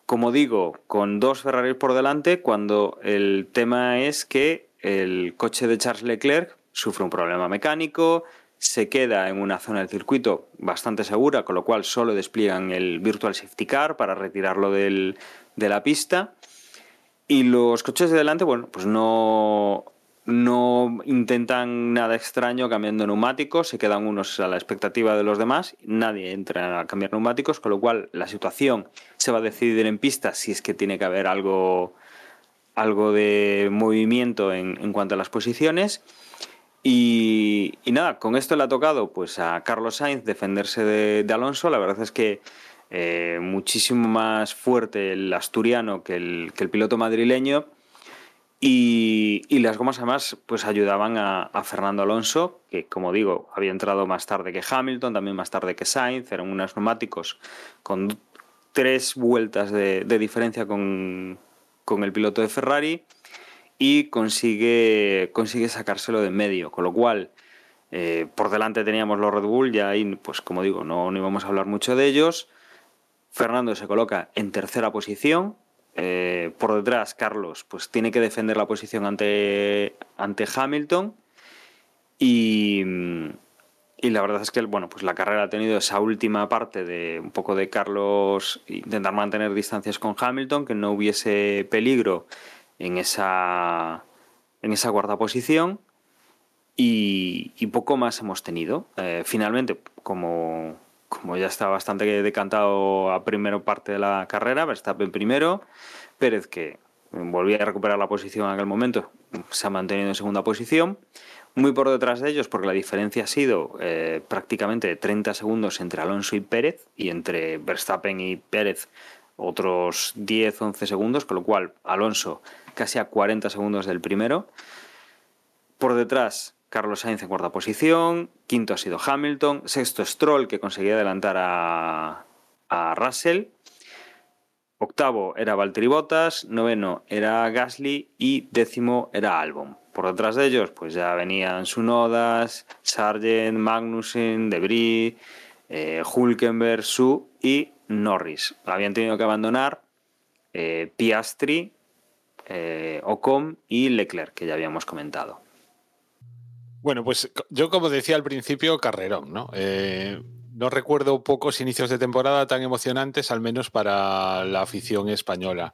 como digo, con dos Ferraris por delante, cuando el tema es que el coche de Charles Leclerc sufre un problema mecánico, se queda en una zona del circuito bastante segura, con lo cual solo despliegan el Virtual Safety Car para retirarlo del- de la pista. Y los coches de delante, bueno, pues no, no intentan nada extraño cambiando neumáticos, se quedan unos a la expectativa de los demás, nadie entra a cambiar neumáticos, con lo cual la situación se va a decidir en pista si es que tiene que haber algo, algo de movimiento en, en cuanto a las posiciones. Y, y nada, con esto le ha tocado pues a Carlos Sainz defenderse de, de Alonso. La verdad es que eh, muchísimo más fuerte el asturiano que el, que el piloto madrileño. Y, y las gomas además pues ayudaban a, a Fernando Alonso, que como digo, había entrado más tarde que Hamilton, también más tarde que Sainz, eran unos neumáticos con tres vueltas de, de diferencia con, con el piloto de Ferrari y consigue, consigue sacárselo de en medio, con lo cual eh, por delante teníamos los Red Bull, ya ahí, pues como digo, no, no íbamos a hablar mucho de ellos. Fernando se coloca en tercera posición. eh, por detrás, Carlos, pues tiene que defender la posición ante, ante Hamilton. Y, y la verdad es que bueno, pues la carrera ha tenido esa última parte de un poco de Carlos intentar mantener distancias con Hamilton, que no hubiese peligro en esa, en esa cuarta posición. Y, poco más hemos tenido. Eh, finalmente, como, como ya está bastante decantado a primera parte de la carrera, Verstappen primero, Pérez que volvía a recuperar la posición en aquel momento, se ha mantenido en segunda posición. Muy por detrás de ellos, porque la diferencia ha sido eh, prácticamente de 30 segundos entre Alonso y Pérez, y entre Verstappen y Pérez otros 10-11 segundos, con lo cual Alonso casi a 40 segundos del primero. Por detrás, Carlos Sainz en cuarta posición, quinto ha sido Hamilton, sexto Stroll que conseguía adelantar a, a Russell, octavo era Valtteri Bottas, noveno era Gasly y décimo era Albon. Por detrás de ellos, pues ya venían Sunodas, Sargent, Magnussen, Debris, eh, Hulkenberg, Su y Norris. Habían tenido que abandonar eh, Piastri, eh, Ocon y Leclerc, que ya habíamos comentado. Bueno, pues yo como decía al principio, carrerón, ¿no? Eh, no recuerdo pocos inicios de temporada tan emocionantes, al menos para la afición española.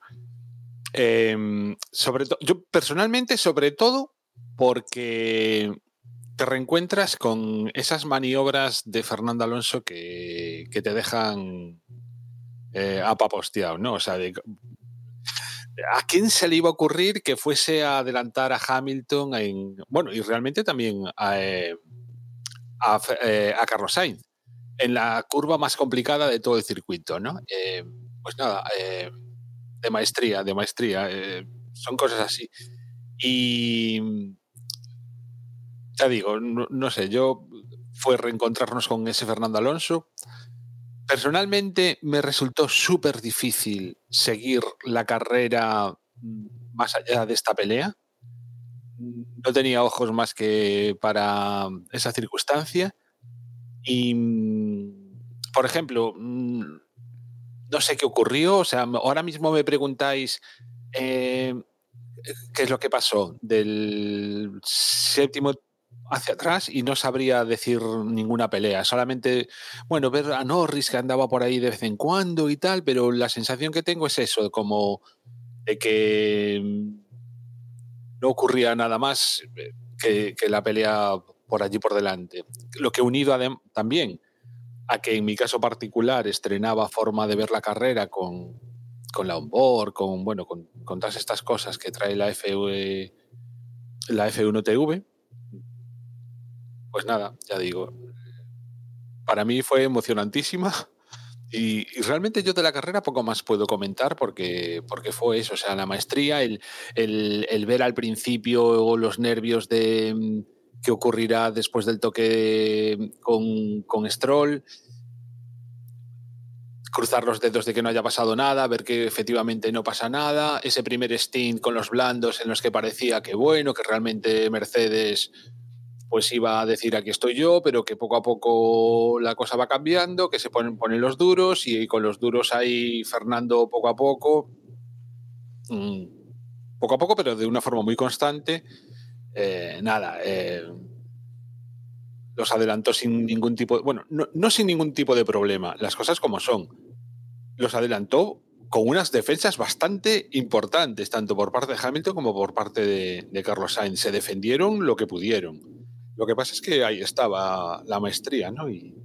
Eh, sobre yo personalmente, sobre todo, porque te reencuentras con esas maniobras de Fernando Alonso que te dejan eh, apaposteado, ¿no? O sea, ¿A quién se le iba a ocurrir que fuese a adelantar a Hamilton en. Bueno, y realmente también a, eh, eh, a Carlos Sainz en la curva más complicada de todo el circuito, ¿no? Eh, pues nada, de maestría, de maestría. son cosas así. Y. Ya digo, no sé, yo fue reencontrarnos con ese Fernando Alonso. Personalmente me resultó súper difícil seguir la carrera más allá de esta pelea. No tenía ojos más que para esa circunstancia. Y, por ejemplo, no sé qué ocurrió. O sea, ahora mismo me preguntáis eh, qué es lo que pasó del séptimo hacia atrás y no sabría decir ninguna pelea. Solamente, bueno, ver a Norris que andaba por ahí de vez en cuando y tal, pero la sensación que tengo es eso, como de que no ocurría nada más que, que la pelea por allí por delante. Lo que unido también a que en mi caso particular estrenaba forma de ver la carrera con, con la onboard, con, bueno, con, todas estas cosas que trae la, F1, la F1 TV, pues nada, ya digo, para mí fue emocionantísima y, realmente yo de la carrera poco más puedo comentar porque, porque fue eso, o sea, la maestría, el, el, el ver al principio los nervios de qué ocurrirá después del toque con, con Stroll, cruzar los dedos de que no haya pasado nada, ver que efectivamente no pasa nada, ese primer stint con los blandos en los que parecía que bueno, que realmente Mercedes pues iba a decir aquí estoy yo, pero que poco a poco la cosa va cambiando, que se ponen, los duros y con los duros ahí Fernando poco a poco, mmm, poco a poco, pero de una forma muy constante, eh, nada, eh, los adelantó sin ningún tipo, bueno, no, sin ningún tipo de problema, las cosas como son. Los adelantó con unas defensas bastante importantes, tanto por parte de Hamilton como por parte de, de Carlos Sainz. Se defendieron lo que pudieron. Lo que pasa es que ahí estaba la maestría, ¿no? Y,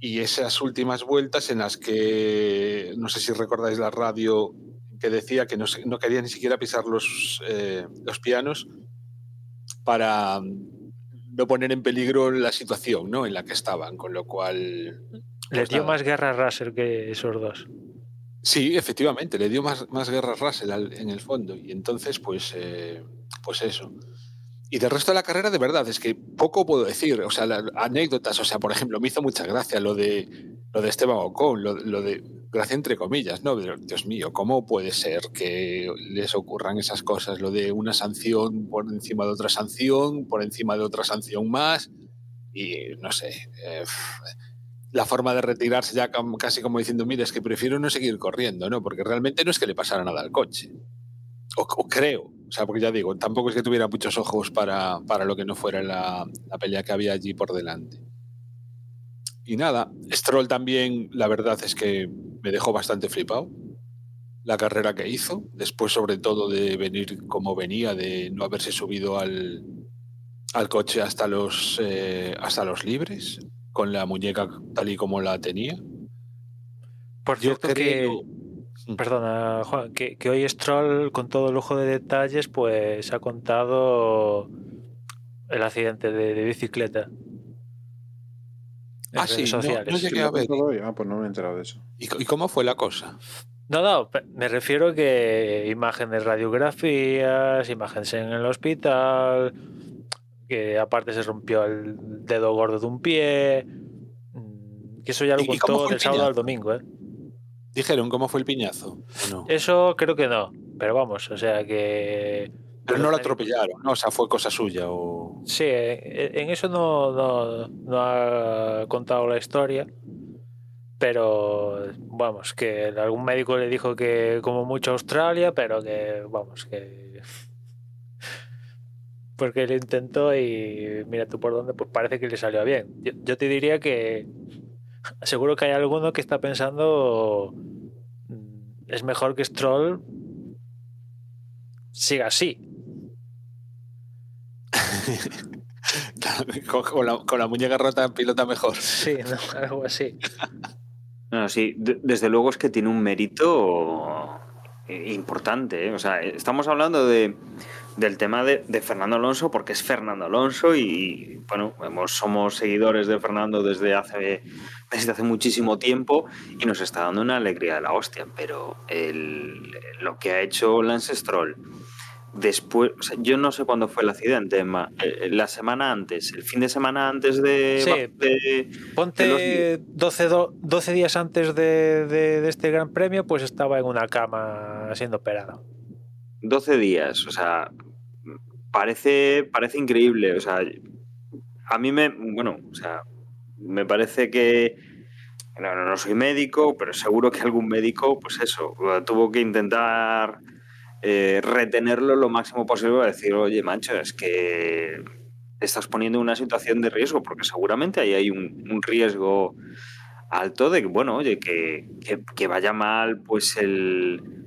y esas últimas vueltas en las que, no sé si recordáis la radio que decía que no, no quería ni siquiera pisar los, eh, los pianos para no poner en peligro la situación ¿no? en la que estaban, con lo cual... Les pues dio nada. más guerra a Russell que esos dos. Sí, efectivamente, le dio más, más guerra a Russell al- en el fondo. Y entonces, pues, eh, pues eso. Y del resto de la carrera, de verdad, es que poco puedo decir. O sea, anécdotas, o sea, por ejemplo, me hizo mucha gracia lo de, lo de Esteban Ocon, lo, de, gracia entre comillas, ¿no? Pero, Dios mío, ¿cómo puede ser que les ocurran esas cosas? Lo de una sanción por encima de otra sanción, por encima de otra sanción más. Y no sé, eh, la forma de retirarse ya casi como diciendo, mira, es que prefiero no seguir corriendo, ¿no? Porque realmente no es que le pasara nada al coche. O creo. O sea, porque ya digo, tampoco es que tuviera muchos ojos para, para lo que no fuera la, la pelea que había allí por delante. Y nada, Stroll también, la verdad es que me dejó bastante flipado la carrera que hizo, después sobre todo de venir como venía, de no haberse subido al, al coche hasta los, eh, hasta los libres, con la muñeca tal y como la tenía. Por Yo cierto creo... que, perdona Juan, que, que hoy Stroll con todo lujo de detalles pues ha contado el accidente de, de bicicleta. En Ah, redes sí, no- sociales. no Sí, llegué lo a ver. Ah, pues no me he enterado de eso. ¿Y, cómo fue la cosa? No, no, me refiero que imágenes radiografías, imágenes en el hospital, que aparte se rompió el dedo gordo de un pie, mm, que eso ya lo ¿Y- y cómo contó el del sábado al domingo, ¿eh? Dijeron cómo fue el piñazo. Eso creo que no, pero vamos, o sea que... Pero no lo atropellaron, ¿no? O sea, fue cosa suya o... Sí, eh, en eso no, no, no ha contado la historia, pero vamos, que algún médico le dijo que como mucho Australia, pero que vamos, que... Porque lo intentó y mira tú por dónde, pues parece que le salió bien. Yo, yo te diría que seguro que hay alguno que está pensando "Mm, es mejor que Stroll siga así. con, con la, con la muñeca rota pilota mejor. Sí, ¿no? algo así. No, sí, de- desde luego es que tiene un mérito eh, importante. ¿eh? O sea, estamos hablando de, del tema de, de Fernando Alonso porque es Fernando Alonso y, bueno, hemos- somos seguidores de Fernando desde hace, desde hace muchísimo tiempo y nos está dando una alegría de la hostia. Pero el- lo que ha hecho Lance Stroll después, o sea, yo no sé cuándo fue el accidente, Emma, eh, la semana antes, el fin de semana antes de... Sí. de- Ponte 12, do- 12 días antes de, de- de este gran premio, pues estaba en una cama siendo operado. 12 días, o sea, parece, parece increíble, o sea, a mí me, bueno, o sea, me parece que, no, no, soy médico, pero seguro que algún médico, pues eso, tuvo que intentar eh, retenerlo lo máximo posible para decir, oye, macho, es que estás poniendo en una situación de riesgo, porque seguramente ahí hay un, un riesgo alto de que, bueno, oye, que- que vaya mal, pues el,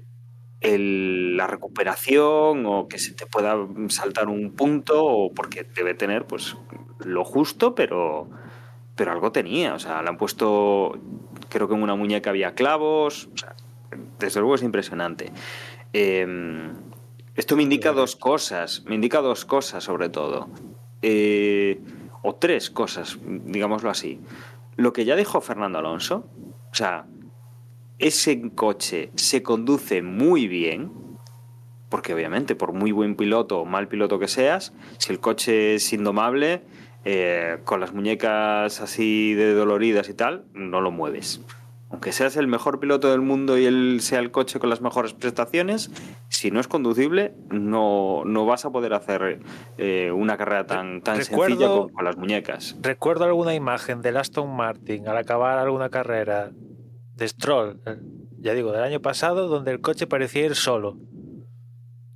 el- la recuperación o que se te pueda saltar un punto o porque debe tener pues lo justo pero pero algo tenía. O sea le han puesto creo que en una muñeca había clavos. O sea, desde luego es impresionante. Eh, esto me indica dos cosas me indica dos cosas sobre todo. Eh, o tres cosas digámoslo así. Lo que ya dijo Fernando Alonso o sea ese coche se conduce muy bien, porque obviamente por muy buen piloto o mal piloto que seas, si el coche es indomable, eh, con las muñecas así de doloridas y tal, no lo mueves. Aunque seas el mejor piloto del mundo y él sea el coche con las mejores prestaciones, si no es conducible, no, no vas a poder hacer eh, una carrera tan, tan Recuerdo- sencilla con, con las muñecas. Recuerdo alguna imagen del Aston Martin al acabar alguna carrera de Stroll, eh, ya digo, del año pasado, donde el coche parecía ir solo.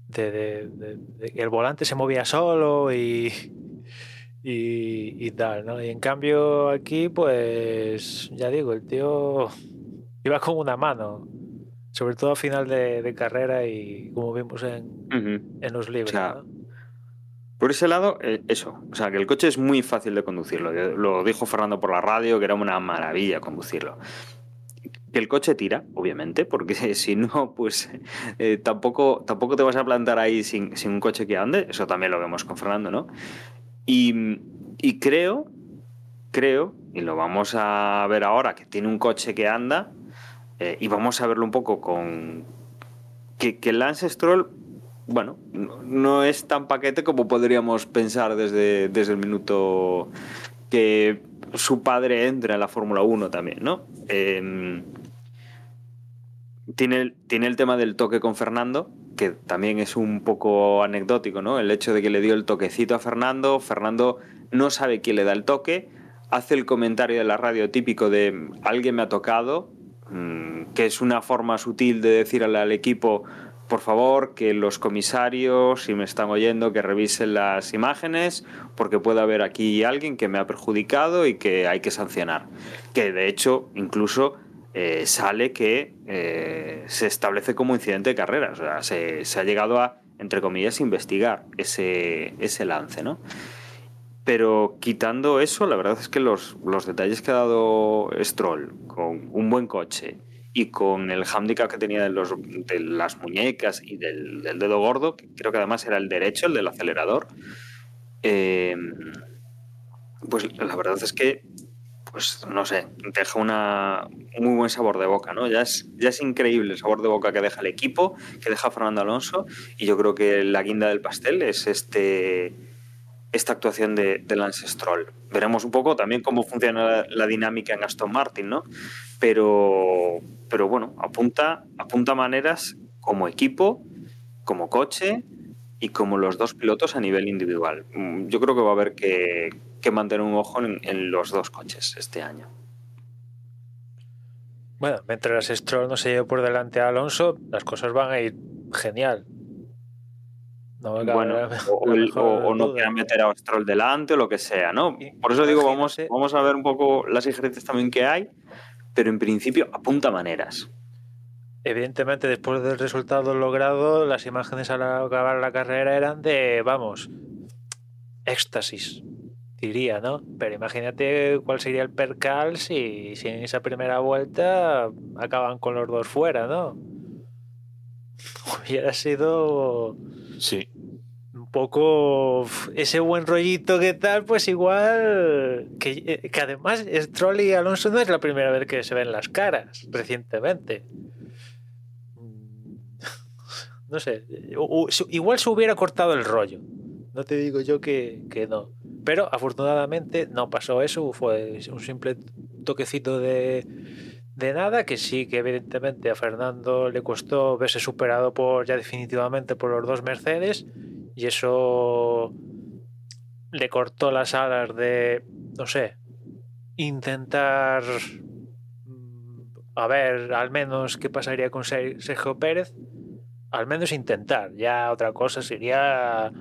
de, de- de- de que el volante se movía solo y, y, y tal, ¿no? Y en cambio aquí, pues ya digo, el tío iba con una mano, sobre todo a final de, carrera y como vimos en, en los libros. O sea, ¿no? Por ese lado, eh, eso. O sea, que el coche es muy fácil de conducirlo. Lo dijo Fernando por la radio, que era una maravilla conducirlo. Que el coche tira, obviamente, porque si no, pues eh, tampoco, tampoco te vas a plantar ahí sin, sin un coche que ande. Eso también lo vemos con Fernando, ¿no? Y, y creo, creo, y lo vamos a ver ahora, que tiene un coche que anda, eh, y vamos a verlo un poco con... Que, que Lance Stroll bueno, no, es tan paquete como podríamos pensar desde, desde el minuto que su padre entra en la Fórmula 1 también, ¿no? Eh, tiene, el- tiene el tema del toque con Fernando, que también es un poco anecdótico, ¿no? El hecho de que le dio el toquecito a Fernando, Fernando no sabe quién le da el toque, hace el comentario de la radio típico de alguien me ha tocado, mm, que es una forma sutil de decirle al equipo, por favor, que los comisarios, si me están oyendo, que revisen las imágenes, porque puede haber aquí alguien que me ha perjudicado y que hay que sancionar. Que de hecho, incluso eh, sale que eh, se establece como incidente de carrera. O sea, se, ha llegado a, entre comillas, investigar ese, ese lance, ¿no? Pero quitando eso, la verdad es que los, los detalles que ha dado Stroll con un buen coche y con el handicap que tenía de, los, de las muñecas y del, del dedo gordo, que creo que además era el derecho, el del acelerador, eh, pues la verdad es que, pues no sé, deja una, un muy buen sabor de boca, ¿no? Ya es, ya es increíble el sabor de boca que deja el equipo, que deja Fernando Alonso, y yo creo que la guinda del pastel es este esta actuación de, Lance Stroll. Veremos un poco también cómo funciona la, la dinámica en Aston Martin, ¿no? Pero, pero bueno, apunta, apunta maneras como equipo, como coche y como los dos pilotos a nivel individual. Mm, Yo creo que va a haber que, que mantener un ojo en, en los dos coches este año. Bueno, mientras Stroll no se lleve por delante a Alonso, las cosas van a ir genial. No Bueno, o, la el- mejor o- o no quieran meter a Stroll delante o lo que sea, ¿no? Por eso digo, vamos, vamos a ver un poco las injerencias también que hay, pero en principio apunta maneras. Evidentemente, después del resultado logrado, las imágenes al acabar la carrera eran de, vamos, éxtasis, diría, ¿no? Pero imagínate cuál sería el percal si, si en esa primera vuelta acaban con los dos fuera, ¿no? Hubiera sido Sí. un poco ese buen rollito que tal, pues igual que, eh, que además Stroll y Alonso no es la primera vez que se ven las caras recientemente. Mm, No sé, igual se hubiera cortado el rollo. No te digo yo que, que no. Pero afortunadamente no pasó eso, fue un simple toquecito de, de nada, que sí que evidentemente a Fernando le costó verse superado por ya definitivamente por los dos Mercedes y eso le cortó las alas de, no sé, intentar mm, a ver al menos qué pasaría con Ser- Sergio Pérez, al menos intentar, ya otra cosa sería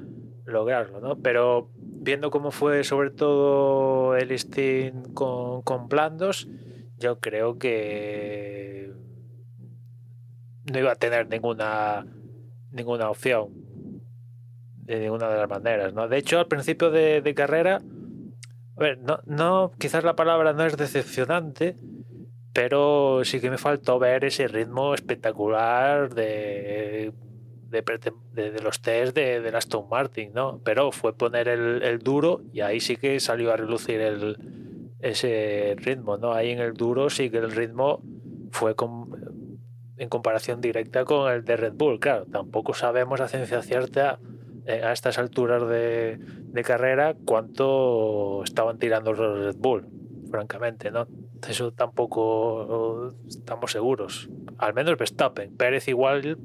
lograrlo, ¿no? Pero viendo cómo fue sobre todo el stint con, con Blandos, yo creo que no iba a tener ninguna ninguna opción de ninguna de las maneras, ¿no? De hecho, al principio de, de carrera, a ver, no, no, quizás la palabra no es decepcionante, pero sí que me faltó ver ese ritmo espectacular de, de, de- de los test de, del Aston Martin, ¿no? Pero fue poner el, duro y ahí sí que salió a relucir el, ese ritmo, ¿no? Ahí en el duro sí que el ritmo fue en comparación directa con el de Red Bull. Claro, tampoco sabemos a ciencia cierta eh, a estas alturas de, de carrera cuánto estaban tirando los Red Bull, francamente, ¿no? Eso tampoco estamos seguros. Al menos Verstappen. Pérez igual,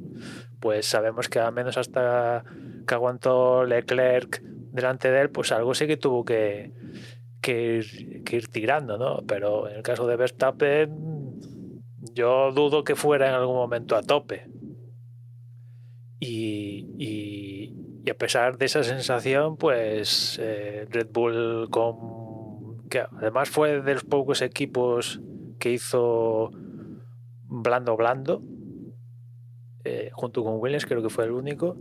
pues sabemos que al menos hasta que aguantó Leclerc delante de él, pues algo sí que tuvo que, ir, tirando, ¿no? Pero en el caso de Verstappen, yo dudo que fuera en algún momento a tope. Y, a pesar de esa sensación, pues eh, Red Bull, además fue de los pocos equipos que hizo blando blando, eh, junto con Williams, creo que fue el único.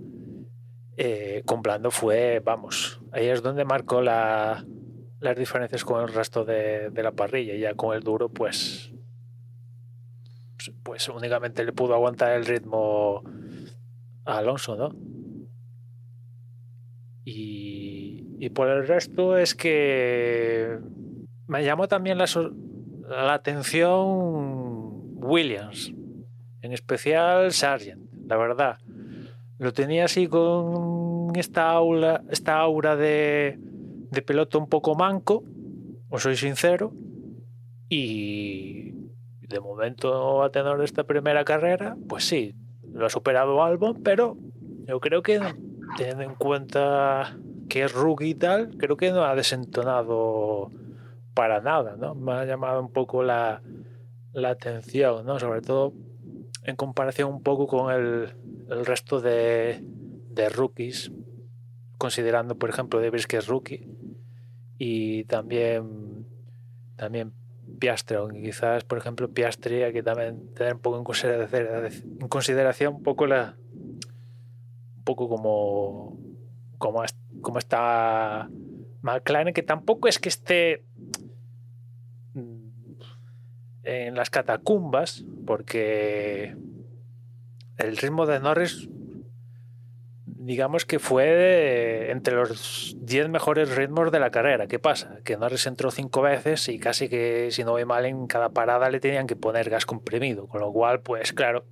eh, con blando fue, vamos, ahí es donde marcó la, las diferencias con el resto de, de la parrilla. Ya con el duro, pues, pues- únicamente le pudo aguantar el ritmo a Alonso, ¿no? Y, y por el resto es que me llamó también la, la atención Williams, en especial Sargent, la verdad. Lo tenía así con esta aula, esta aura de, de piloto un poco manco, os soy sincero, y de momento a tenor de esta primera carrera, pues sí, lo ha superado Albon, pero yo creo que teniendo en cuenta que es rookie y tal, creo que no ha desentonado para nada, ¿no? Me ha llamado un poco la, la atención, ¿no? Sobre todo en comparación un poco con el, el resto de, de rookies, considerando, por ejemplo, Davis que es rookie, y también, también Piastri, aunque quizás, por ejemplo, Piastri hay que también tener un poco en consideración, en consideración un poco la un poco como como, como está McLaren, que tampoco es que esté en las catacumbas, porque el ritmo de Norris digamos que fue entre los 10 mejores ritmos de la carrera. ¿Qué pasa? Que Norris entró cinco veces y casi que, si no voy mal, en cada parada le tenían que poner gas comprimido. Con lo cual, pues claro,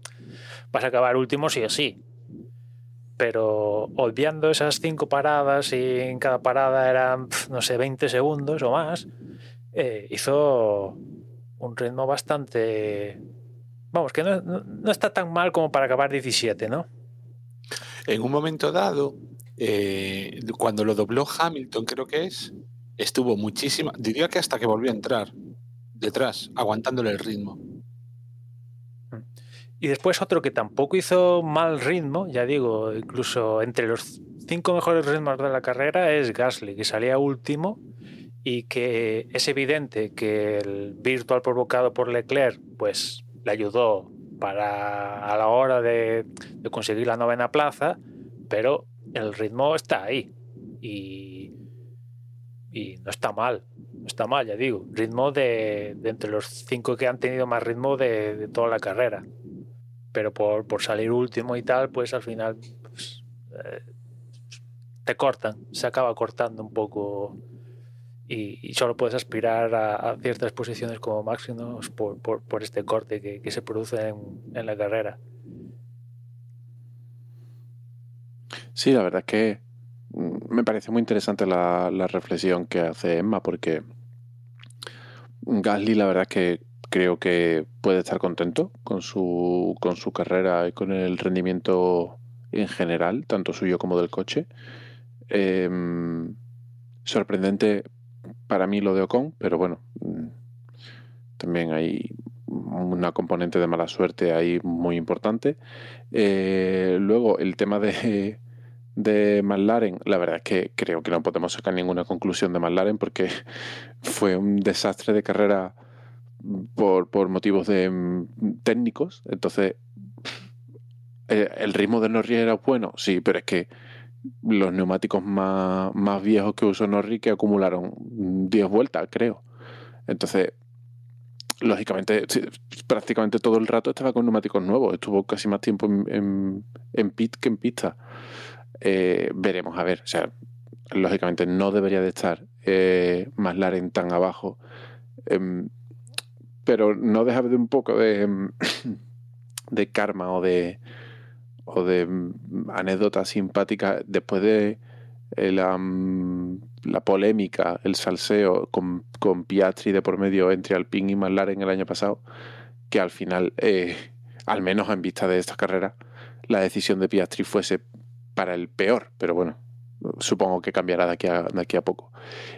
vas a acabar último sí o sí. Pero obviando esas cinco paradas y en cada parada eran, no sé, 20 segundos o más, eh, hizo un ritmo bastante... Vamos, que no, no- no está tan mal como para acabar 17, ¿no? En un momento dado, eh, cuando lo dobló Hamilton, creo que es, estuvo muchísima, diría que hasta que volvió a entrar detrás, aguantándole el ritmo. Y después otro que tampoco hizo mal ritmo, ya digo, incluso entre los cinco mejores ritmos de la carrera es Gasly, que salía último y que es evidente que el virtual provocado por Leclerc pues le ayudó para a la hora de, de conseguir la novena plaza, pero el ritmo está ahí. Y, y no está mal, no está mal, ya digo, ritmo de, de entre los cinco que han tenido más ritmo de, de toda la carrera. Pero por, por salir último y tal, pues al final pues, eh, te cortan, se acaba cortando un poco y, solo puedes aspirar a, ciertas posiciones como máximos por, este corte que, se produce en, la carrera. Sí, la verdad es que mm, me parece muy interesante la, la reflexión que hace Emma, porque Gasly, la verdad es que creo que puede estar contento con su, con su carrera y con el rendimiento en general, tanto suyo como del coche. Em, sorprendente para mí lo de Ocon, pero bueno, mm, también hay una componente de mala suerte ahí muy importante. Eh, luego, el tema de, de McLaren, la verdad es que creo que no podemos sacar ninguna conclusión de McLaren porque fue un desastre de carrera por, por motivos mm, técnicos. Entonces, eh, el ritmo de Norris era bueno, sí, pero es que los neumáticos más, más viejos que usó Norris que acumularon mm, 10 vueltas, creo. Entonces, lógicamente, prácticamente todo el rato estaba con neumáticos nuevos. Estuvo casi más tiempo en, en, pit que en pista. Eh, veremos, a ver. O sea, lógicamente no debería de estar eh, McLaren tan abajo. Em, pero no deja de un poco de, em, de karma o de, o de mm, anécdota simpática después de eh, la, mm, la polémica, el salseo con, con Piastri de por medio entre Alpine y McLaren el año pasado, que al final, eh, al menos en vista de esta carrera, la decisión de Piastri fuese para el peor, pero bueno, supongo que cambiará de aquí a, de aquí a poco.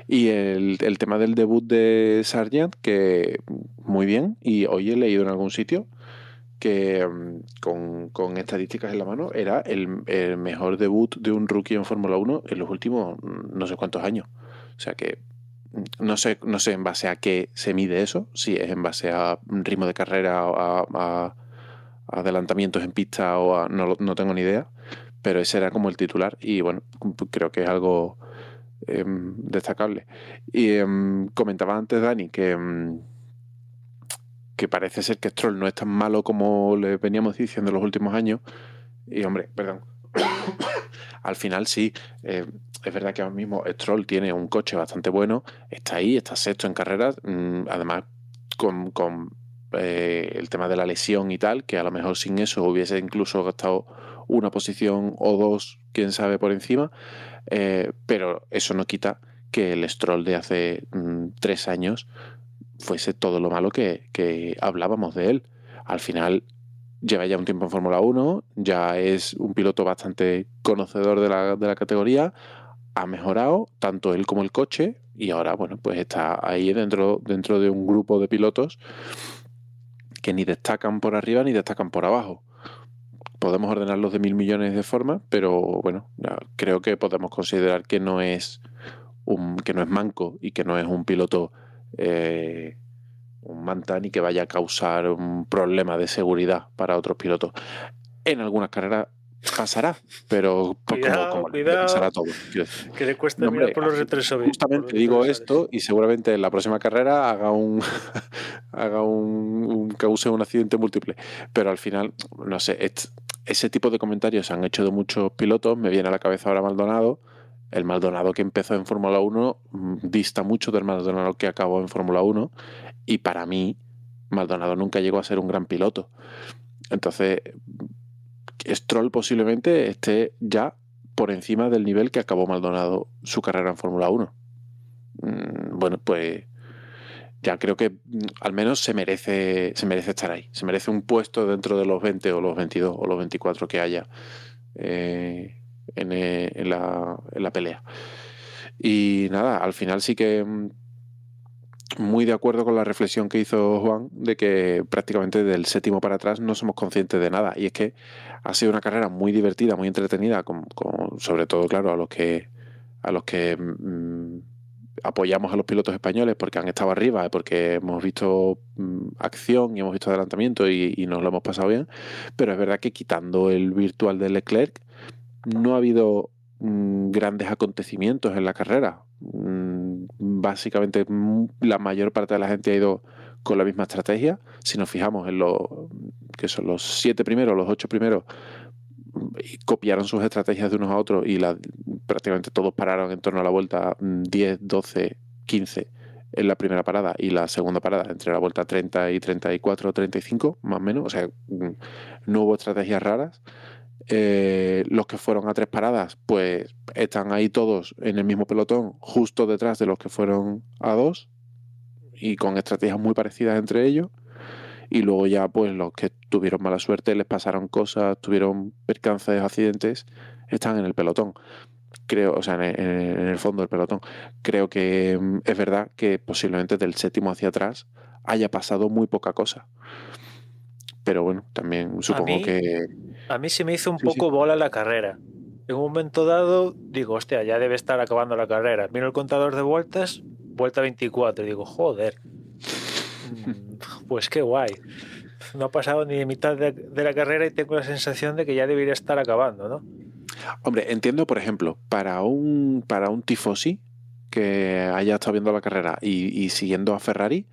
Y el, el tema del debut de Sargent, que muy bien, y hoy he leído en algún sitio que mm, con, con estadísticas en la mano era el, el mejor debut de un rookie en Fórmula 1 en los últimos mm, no sé cuántos años. O sea que mm, no sé, no sé en base a qué se mide eso, si es en base a ritmo de carrera, a, a- a adelantamientos en pista o a, no, no tengo ni idea, pero ese era como el titular y bueno, creo que es algo em, destacable. Y em, comentaba antes Dani que, que parece ser que Stroll no es tan malo como le veníamos diciendo en los últimos años. Y hombre, perdón. Al final sí, eh, es verdad que ahora mismo Stroll tiene un coche bastante bueno, está ahí, está sexto en carreras, mm, además con, con, eh, el tema de la lesión y tal, que a lo mejor sin eso hubiese incluso gastado una posición o dos, quién sabe, por encima, eh, pero eso no quita que el Stroll de hace mm, tres años fuese todo lo malo que, que hablábamos de él. Al final lleva ya un tiempo en Fórmula 1, ya es un piloto bastante conocedor de la, de la categoría, ha mejorado tanto él como el coche y ahora, bueno, pues está ahí dentro, dentro de un grupo de pilotos que ni destacan por arriba ni destacan por abajo. Podemos ordenarlos de mil millones de formas, pero bueno, creo que podemos considerar que no es un, que no es manco y que no es un piloto eh, un manta ni que vaya a causar un problema de seguridad para otros pilotos. En algunas carreras pasará, pero pues, Cuidado, como, como cuidado. pasará todo. Que le cuesta No, hombre, mirar por los retrovisores. Justamente los digo esto y seguramente en la próxima carrera haga un haga un, un cause un accidente múltiple. Pero al final, no sé, es- ese tipo de comentarios se han hecho de muchos pilotos. Me viene a la cabeza ahora Maldonado. El Maldonado que empezó en Fórmula 1 mm, dista mucho del Maldonado que acabó en Fórmula 1. Y para mí, Maldonado nunca llegó a ser un gran piloto. Entonces, Stroll posiblemente esté ya por encima del nivel que acabó Maldonado su carrera en Fórmula 1. Mm, Bueno, pues ya creo que mm, al menos se merece, se merece estar ahí. Se merece un puesto dentro de los 20 o los 22 o los 24 que haya eh, en, eh, en la, en la pelea. Y nada, al final sí que mm, muy de acuerdo con la reflexión que hizo Juan de que prácticamente del séptimo para atrás no somos conscientes de nada. Y es que ha sido una carrera muy divertida, muy entretenida, con, sobre todo, claro, a los que a los que mm, apoyamos a los pilotos españoles porque han estado arriba, porque hemos visto mm, acción y hemos visto adelantamiento y nos lo hemos pasado bien. Pero es verdad que quitando el virtual de Leclerc, no ha habido mm, grandes acontecimientos en la carrera. Mm, Básicamente, mm, la mayor parte de la gente ha ido con la misma estrategia. Si nos fijamos en los que son los siete primeros, los ocho primeros, copiaron sus estrategias de unos a otros y prácticamente todos pararon en torno a la vuelta mm, 10, 12, 15 en la primera parada y la segunda parada entre la vuelta 30 y 34 35, más o menos. O sea, no hubo estrategias raras. Eh, los que fueron a tres paradas, pues están ahí todos en el mismo pelotón, justo detrás de los que fueron a dos, y con estrategias muy parecidas entre ellos. Y luego ya, pues los que tuvieron mala suerte, les pasaron cosas, tuvieron percances, accidentes, están en el pelotón. Creo, o sea, en el, en el fondo del pelotón. Creo que mm, es verdad que posiblemente del séptimo hacia atrás haya pasado muy poca cosa. Pero bueno, también supongo que A mí se me hizo un Sí, sí. poco bola la carrera. En un momento dado, digo, hostia, ya debe estar acabando la carrera. Miro el contador de vueltas, vuelta 24. Y digo, joder. Mm, Pues qué guay. No ha pasado ni mitad de, de la carrera y tengo la sensación de que ya debería estar acabando, ¿no? Hombre, entiendo, por ejemplo, para un, para un tifosi que haya estado viendo la carrera y, y siguiendo a Ferrari,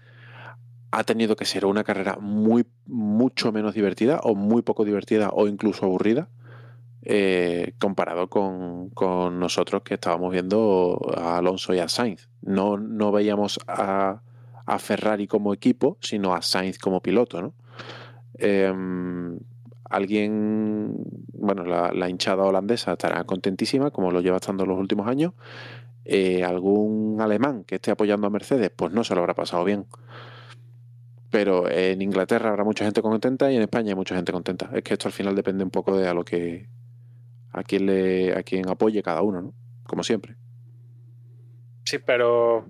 ha tenido que ser una carrera muy, mucho menos divertida o muy poco divertida o incluso aburrida eh, comparado con, nosotros que estábamos viendo a Alonso y a Sainz. No, no veíamos a, a Ferrari como equipo, sino a Sainz como piloto, ¿no? Em, alguien, bueno, la, la hinchada holandesa estará contentísima, como lo lleva estando los últimos años. Eh, algún alemán que esté apoyando a Mercedes, pues no se lo habrá pasado bien. Pero en Inglaterra habrá mucha gente contenta y en España hay mucha gente contenta. Es que esto al final depende un poco de a lo que a quien le a quien apoye cada uno, ¿no? Como siempre. Sí, pero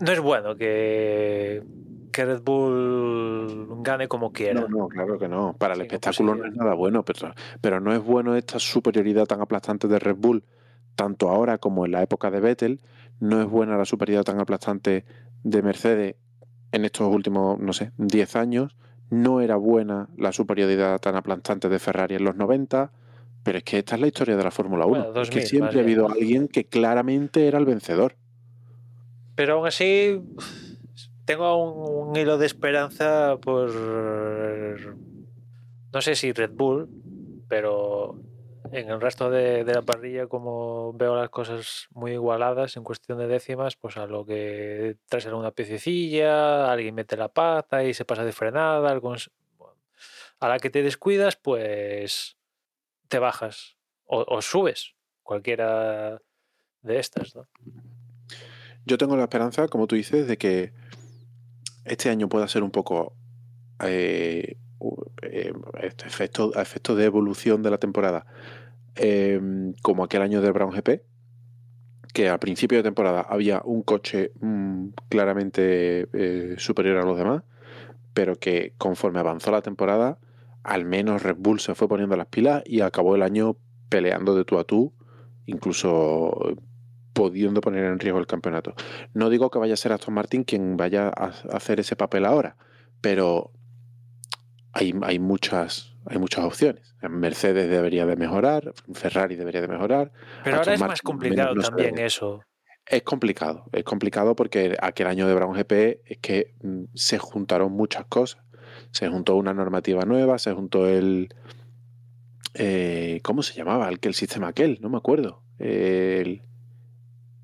no es bueno que, que Red Bull gane como quiera. No, no, claro que no. Para el Sí, espectáculo no es nada bueno, pero, pero no es bueno esta superioridad tan aplastante de Red Bull, tanto ahora como en la época de Vettel. No es buena la superioridad tan aplastante de Mercedes en estos últimos, no sé, 10 años. No era buena la superioridad tan aplastante de Ferrari en los 90. Pero es que esta es la historia de la Fórmula 1. Bueno, es que 2000 siempre ha habido alguien que claramente era el vencedor. Pero aún así, tengo un, un hilo de esperanza por. No sé si Red Bull, pero en el resto de, de la parrilla, como veo las cosas muy igualadas en cuestión de décimas, pues a lo que traes una piececilla, alguien mete la pata y se pasa de frenada, algo ens- a la que te descuidas, pues te bajas o, subes, cualquiera de estas, ¿no? Yo tengo la esperanza, como tú dices, de que este año pueda ser un poco eh, eh, este efecto, a efecto de evolución de la temporada, eh, como aquel año del Brown GP, que al principio de temporada había un coche mm, claramente eh, superior a los demás, pero que conforme avanzó la temporada, al menos Red Bull se fue poniendo las pilas y acabó el año peleando de tú a tú, incluso pudiendo poner en riesgo el campeonato. No digo que vaya a ser Aston Martin quien vaya a hacer ese papel ahora, pero hay, hay muchas hay muchas opciones. Mercedes debería de mejorar, Ferrari debería de mejorar. Pero ahora es Martin más menos complicado no también eso. Es complicado, es complicado porque aquel año de Brown GP es que mm, se juntaron muchas cosas. Se juntó una normativa nueva, se juntó el... eh, ¿Cómo se llamaba? El, que el sistema aquel, no me acuerdo. El,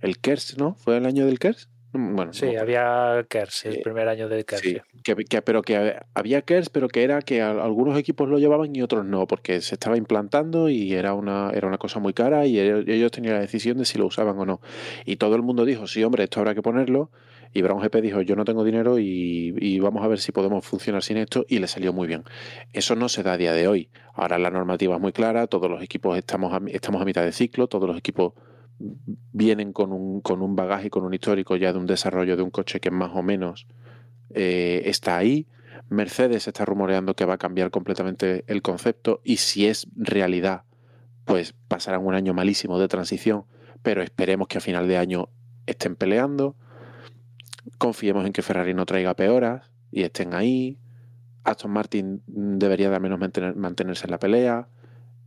el KERS, ¿no? ¿Fue el año del KERS? Mm, Bueno, Sí, no, había KERS, el Eh, primer año del KERS. Sí, que, que- pero que había KERS, pero que era que algunos equipos lo llevaban y otros no, porque se estaba implantando y era una, era una cosa muy cara y ellos, ellos tenían la decisión de si lo usaban o no. Y todo el mundo dijo, sí, hombre, esto habrá que ponerlo. Y Brown GP dijo, yo no tengo dinero y, y vamos a ver si podemos funcionar sin esto. Y le salió muy bien. Eso no se da a día de hoy. Ahora la normativa es muy clara, todos los equipos estamos a, estamos a mitad de ciclo, todos los equipos vienen con un, con un bagaje con un histórico ya de un desarrollo de un coche que más o menos eh, está ahí. Mercedes está rumoreando que va a cambiar completamente el concepto y si es realidad, pues pasarán un año malísimo de transición, pero esperemos que a final de año estén peleando. Confiemos en que Ferrari no traiga peoras y estén ahí. Aston Martin debería de al menos mantener- mantenerse en la pelea.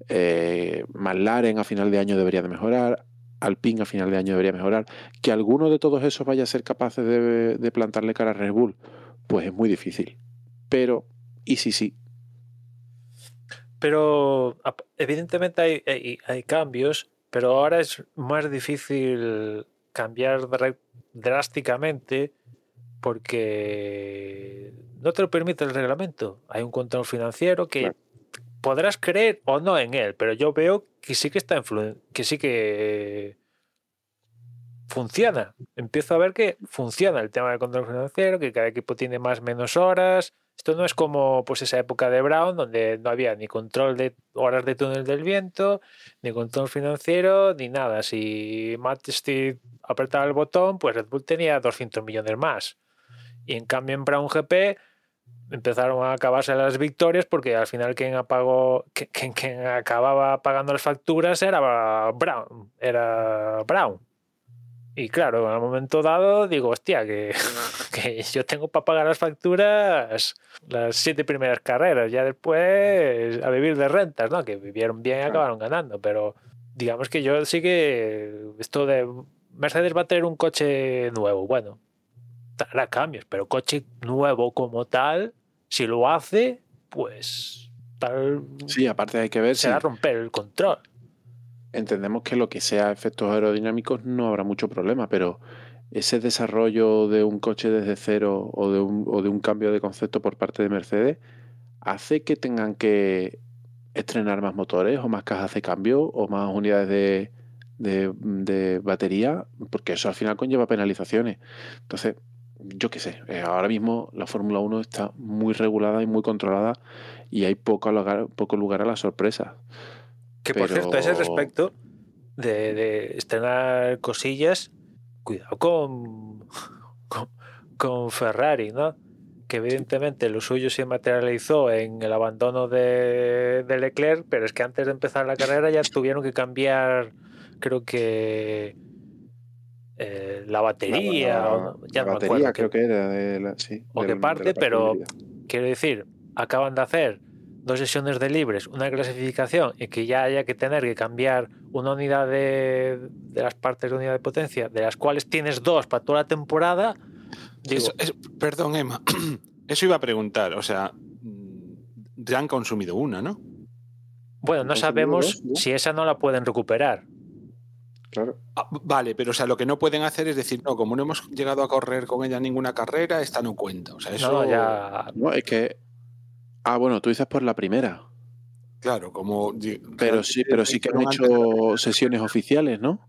Eh, McLaren a final de año debería de mejorar. Alpine a final de año debería mejorar. Que alguno de todos esos vaya a ser capaces de, de plantarle cara a Red Bull, pues es muy difícil. Pero, ¿y si sí? Pero evidentemente hay, hay- hay cambios, pero ahora es más difícil cambiar drásticamente porque no te lo permite el reglamento. Hay un control financiero que Claro. Podrás creer o no en él, pero yo veo que sí que está que sí que funciona. Empiezo a ver que funciona el tema del control financiero, que cada equipo tiene más menos horas. Esto no es como pues esa época de Brown donde no había ni control de horas de túnel del viento, ni control financiero, ni nada. Si Matt apretaba el botón, pues Red Bull tenía 200 millones más. Y en cambio en Brown GP empezaron a acabarse las victorias porque al final quien apagó quien, acababa pagando las facturas era Brown, era Brown. Y claro, al momento dado digo, hostia, que, que yo tengo para pagar las facturas las siete primeras carreras, ya después a vivir de rentas, ¿no? Que vivieron bien y acabaron ganando, pero digamos que yo sí que esto de Mercedes va a tener un coche nuevo, bueno, hará cambios, pero coche nuevo como tal, si lo hace, pues tal Sí, aparte hay que ver si será romper el control. entendemos que lo que sea efectos aerodinámicos no habrá mucho problema, pero ese desarrollo de un coche desde cero o de un, o de un cambio de concepto por parte de Mercedes hace que tengan que estrenar más motores o más cajas de cambio o más unidades de, de- de batería, porque eso al final conlleva penalizaciones. Entonces, yo qué sé, eh, ahora mismo la Fórmula 1 está muy regulada y muy controlada y hay poco lugar, poco lugar a la sorpresa. Que por Pero- cierto, a ese respecto de, de estrenar cosillas, cuidado con, con, con Ferrari, ¿no? que evidentemente lo suyo se materializó en el abandono de, de Leclerc, pero es que antes de empezar la carrera ya tuvieron que cambiar, creo que eh, la batería, La- o no- ya la no me batería acuerdo, creo que era de la, sí, o del- qué de parte, la pero quiero decir, acaban de hacer dos sesiones de libres, una clasificación y que ya haya que tener que cambiar una unidad de, de las partes de unidad de potencia, de las cuales tienes dos para toda la temporada. Digo, Eso- es- perdón, Emma. Eso iba a preguntar. O sea, ya han consumido una, ¿no? bueno, no sabemos dos, ¿no? si esa no la pueden recuperar. Claro. Ah, vale, pero o sea, lo que no pueden hacer es decir, no, como no hemos llegado a correr con ella ninguna carrera, esta no cuenta. O sea, eso. No, ya. No, es que. Ah, bueno, tú dices por la primera. Claro, como. Pero sí, pero sí que han hecho sesiones oficiales, ¿no?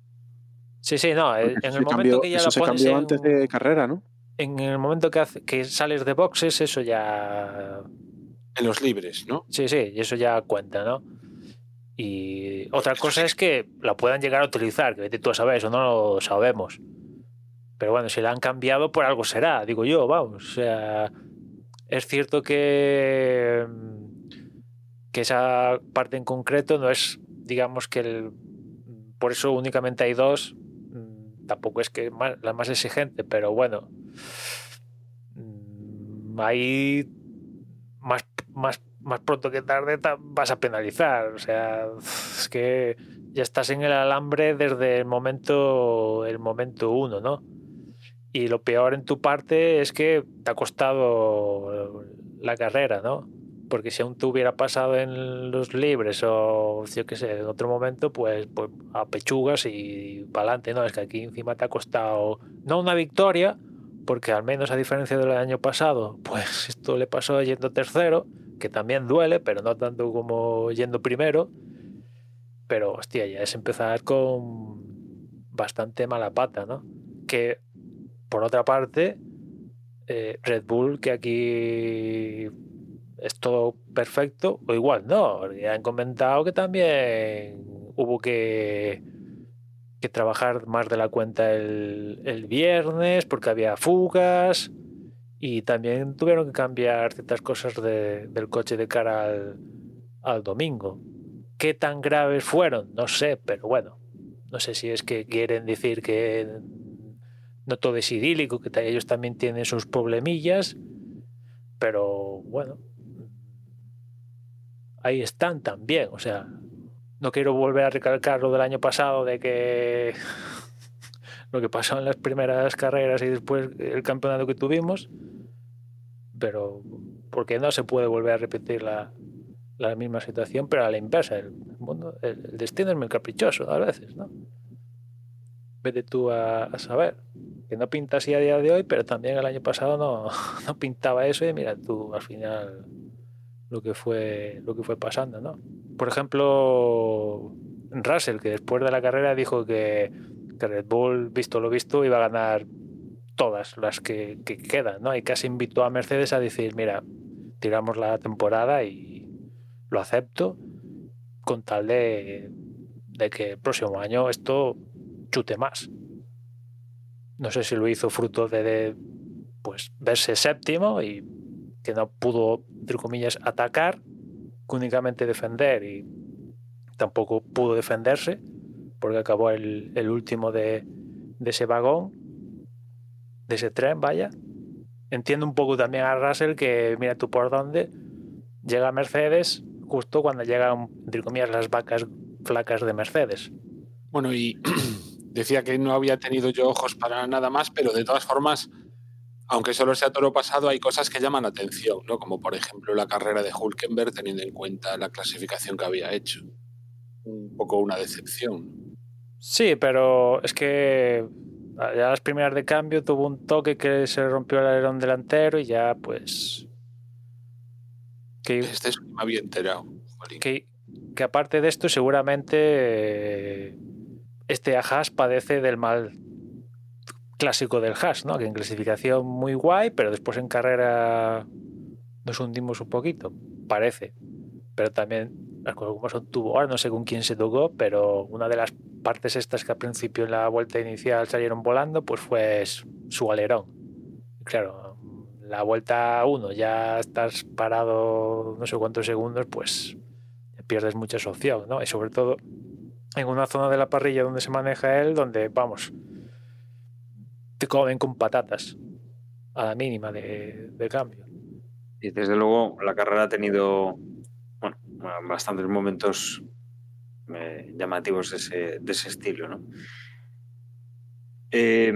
Sí, sí, no. eh, Porque En el se momento cambió- que ya eso la se pones cambió en, antes de carrera, ¿no? en el momento que, hace- que sales de boxes, eso ya. En los libres, ¿no? Sí, sí, y eso ya cuenta, ¿no? Y otra cosa es que la puedan llegar a utilizar, que vete tú a saber, eso no lo sabemos. Pero bueno, si la han cambiado, por algo será, digo yo, vamos. O sea, es cierto que, que esa parte en concreto no es, digamos que el, por eso únicamente hay dos. mm, Tampoco es que más- la más exigente, pero bueno, mm, ahí más, más, más pronto que tarde ta- vas a penalizar. O sea, es que ya estás en el alambre desde el momento, el momento uno, ¿no? Y lo peor en tu parte es que te ha costado la carrera, ¿no? Porque si aún te hubiera pasado en los libres o yo qué sé, en otro momento, pues, pues a pechugas y para adelante, ¿no? Es que aquí encima te ha costado no una victoria, porque al menos a diferencia del año pasado, pues esto le pasó yendo tercero, que también duele, pero no tanto como yendo primero. Pero hostia, ya es empezar con bastante mala pata, ¿no? Que por otra parte, eh, Red Bull, que aquí es todo perfecto, o igual no, porque han comentado que también hubo que, que trabajar más de la cuenta el viernes porque había fugas y también tuvieron que cambiar ciertas cosas de- del coche de cara al, al domingo. ¿Qué tan graves fueron? No sé, pero bueno, no sé si es que quieren decir que no todo es idílico, que ellos también tienen sus problemillas, pero bueno, ahí están también, o sea, no quiero volver a recalcar lo del año pasado de que lo que pasó en las primeras carreras y después el campeonato que tuvimos, pero porque no se puede volver a repetir la, la misma situación, pero a la inversa. El, mundo, el, el destino es muy caprichoso a veces, ¿no? Vete tú a, a saber. Que no pinta así a día de hoy, pero también el año pasado no, no pintaba eso y mira tú al final lo que fue lo que fue pasando, ¿no? Por ejemplo, Russell, que después de la carrera dijo que, que Red Bull, visto lo visto, iba a ganar todas las que, que quedan, ¿no? Y casi invitó a Mercedes a decir, mira, tiramos la temporada y lo acepto con tal de, que el próximo año esto chute más. No sé si lo hizo fruto de, de, pues verse séptimo y que no pudo, entre comillas, atacar, únicamente defender y tampoco pudo defenderse porque acabó el, último de, de ese vagón, de ese tren, vaya. Entiendo un poco también a Russell que mira tú por dónde llega Mercedes justo cuando llegan, entre comillas, las vacas flacas de Mercedes. Bueno, y decía que no había tenido yo ojos para nada más, pero de todas formas, aunque solo sea toro pasado, hay cosas que llaman la atención, ¿no? Como por ejemplo la carrera de Hulkenberg, teniendo en cuenta la clasificación que había hecho. Un poco una decepción. Sí, pero es que ya las primeras de cambio tuvo un toque que se rompió el alerón delantero y ya pues que, Este es que me había enterado. Que, que aparte de esto seguramente este Haas padece del mal clásico del Haas, ¿no? Que en clasificación muy guay, pero después en carrera nos hundimos un poquito, parece. Pero también las cosas como son tuvo ahora, no sé con quién se tocó, pero una de las partes estas que al principio en la vuelta inicial salieron volando, pues fue su alerón. Claro, la vuelta 1 ya estás parado no sé cuántos segundos, pues pierdes mucha opción, ¿no? Y sobre todo en una zona de la parrilla donde se maneja él, donde, vamos, te comen con patatas a la mínima de, de cambio. Y desde luego la carrera ha tenido bueno, bastantes momentos eh, llamativos de ese, de ese, estilo, ¿no? Eh,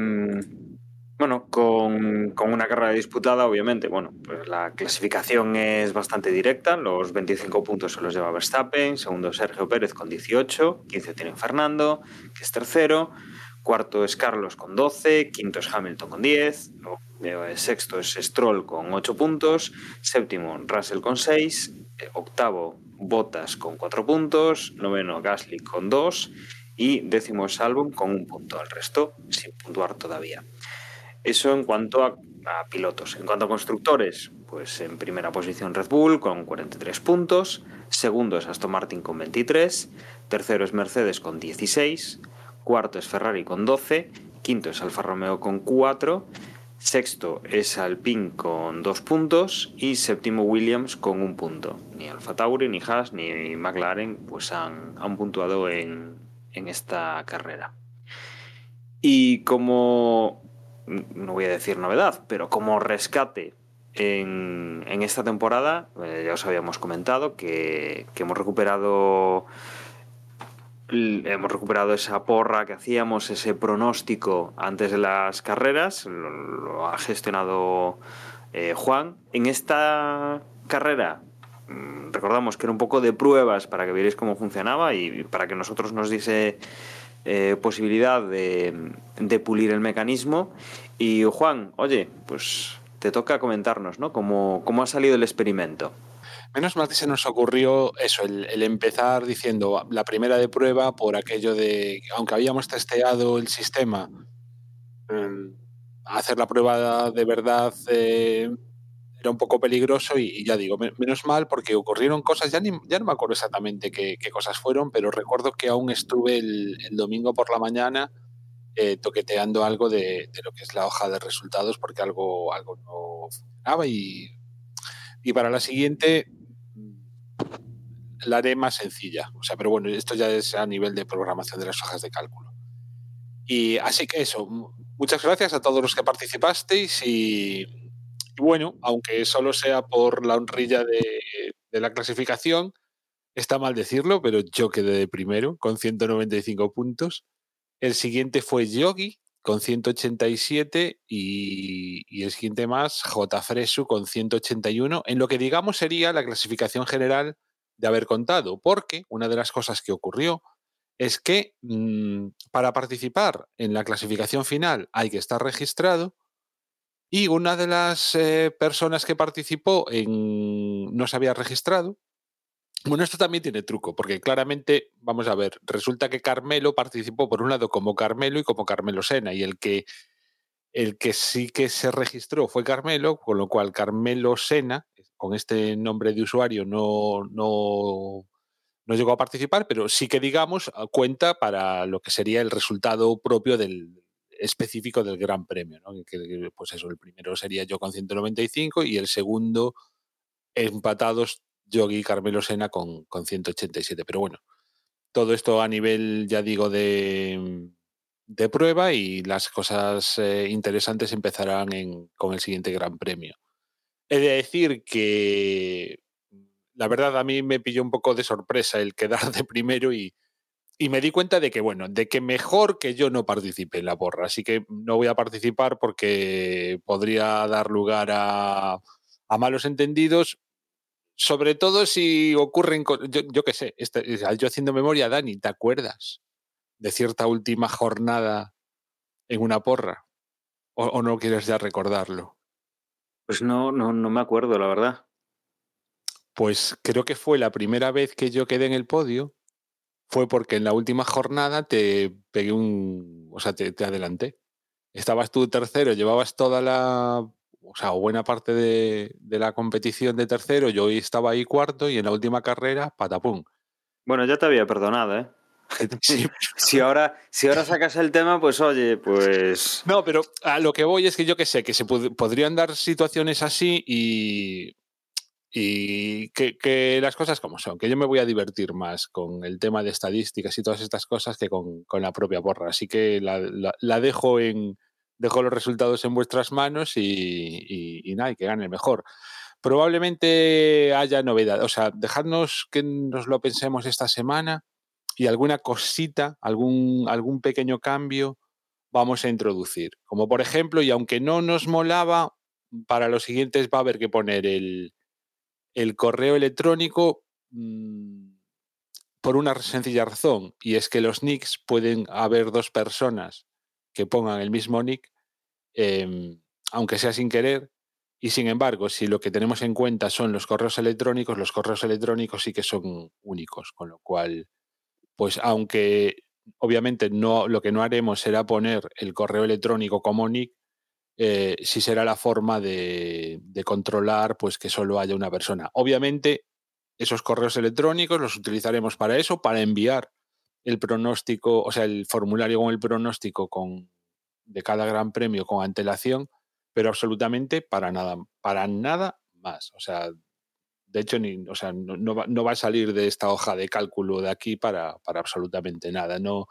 bueno, con, con, una carrera disputada, obviamente, bueno, pues la clasificación es bastante directa. Los 25 puntos se los lleva Verstappen, segundo Sergio Pérez con 18, 15 tiene Fernando, que es tercero, cuarto es Carlos con 12, quinto es Hamilton con 10, sexto es Stroll con 8 puntos, séptimo Russell con 6, octavo Bottas con 4 puntos, noveno Gasly con 2 y décimo es con un punto, el resto sin puntuar todavía. Eso en cuanto a, a, pilotos. En cuanto a constructores, pues en primera posición Red Bull con 43 puntos, segundo es Aston Martin con 23, tercero es Mercedes con 16, cuarto es Ferrari con 12, quinto es Alfa Romeo con 4, sexto es Alpine con 2 puntos y séptimo Williams con un punto. Ni Alfa Tauri, ni Haas, ni McLaren pues han, han puntuado en, en esta carrera. Y como no voy a decir novedad, pero como rescate en, en esta temporada, eh, ya os habíamos comentado que, que, hemos recuperado hemos recuperado esa porra que hacíamos, ese pronóstico antes de las carreras, lo, ha gestionado eh, Juan. En esta carrera recordamos que era un poco de pruebas para que vierais cómo funcionaba y para que nosotros nos diese eh, posibilidad de, de, pulir el mecanismo. Y Juan, oye, pues te toca comentarnos, ¿no? ¿Cómo, cómo ha salido el experimento? Menos mal que se nos ocurrió eso, el, empezar diciendo la primera de prueba por aquello de, aunque habíamos testeado el sistema, eh, hacer la prueba de verdad eh, era un poco peligroso y, ya digo, menos mal porque ocurrieron cosas, ya, no me acuerdo exactamente qué, cosas fueron, pero recuerdo que aún estuve el, domingo por la mañana eh, toqueteando algo de, lo que es la hoja de resultados porque algo, algo no funcionaba y para la siguiente la haré más sencilla. O sea, pero bueno, esto ya es a nivel de programación de las hojas de cálculo. Y así que eso, muchas gracias a todos los que participasteis y, y bueno, aunque solo sea por la honrilla de, de, la clasificación, está mal decirlo, pero yo quedé de primero con 195 puntos. El siguiente fue Yogi con 187 y, y el siguiente más, J. Fresu con 181, en lo que digamos sería la clasificación general de haber contado, porque una de las cosas que ocurrió es que mmm, para participar en la clasificación final hay que estar registrado y una de las eh, personas que participó en, no se había registrado. Bueno, esto también tiene truco, porque claramente, vamos a ver, resulta que Carmelo participó por un lado como Carmelo y como Carmelo Sena, y el que, el que sí que se registró fue Carmelo, con lo cual Carmelo Sena con este nombre de usuario no, no, no, llegó a participar, pero sí que, digamos, cuenta para lo que sería el resultado propio del específico del Gran Premio. ¿no? Que, pues eso, el primero sería yo con 195 y el segundo empatados Yogi y Carmelo Sena con, con 187. Pero bueno, todo esto a nivel, ya digo, de, de prueba y las cosas eh, interesantes empezarán en, con el siguiente Gran Premio. He de decir que la verdad a mí me pilló un poco de sorpresa el quedar de primero y, y me di cuenta de que, bueno, de que mejor que yo no participe en la porra. Así que no voy a participar porque podría dar lugar a, a malos entendidos. Sobre todo si ocurren, yo, yo qué sé, este, yo haciendo memoria, Dani, ¿te acuerdas de cierta última jornada en una porra? ¿O, o no quieres ya recordarlo? Pues no, no, no me acuerdo, la verdad. Pues creo que fue la primera vez que yo quedé en el podio. Fue porque en la última jornada te pegué un. O sea, te, te adelanté. Estabas tú tercero, llevabas toda la. O sea, buena parte de, de, la competición de tercero. Yo estaba ahí cuarto y en la última carrera, patapum. Bueno, ya te había perdonado, ¿eh? Si ahora, si ahora sacas el tema, pues oye, pues. No, pero a lo que voy es que yo que sé, que se pod- podrían dar situaciones así y, y que, que las cosas como son, que yo me voy a divertir más con el tema de estadísticas y todas estas cosas que con, con la propia porra. Así que la, la- la dejo en dejo los resultados en vuestras manos y, y- y nada, y que gane el mejor. Probablemente haya novedad, o sea, dejadnos que nos lo pensemos esta semana y alguna cosita, algún, algún pequeño cambio vamos a introducir. Como por ejemplo, y aunque no nos molaba, para los siguientes va a haber que poner el, el correo electrónico mm, por una sencilla razón, y es que los nicks pueden haber dos personas que pongan el mismo nick, em, aunque sea sin querer, y sin embargo, si lo que tenemos en cuenta son los correos electrónicos, los correos electrónicos sí que son únicos, con lo cual, pues aunque obviamente no, lo que no haremos será poner el correo electrónico como nick, eh, sí será la forma de, de controlar pues que solo haya una persona. Obviamente, esos correos electrónicos los utilizaremos para eso, para enviar el pronóstico, o sea, el formulario con el pronóstico con, de cada gran premio con antelación, pero absolutamente para nada, para nada más. O sea, de hecho, ni, o sea, no, no va, no va a salir de esta hoja de cálculo de aquí para, para absolutamente nada. No,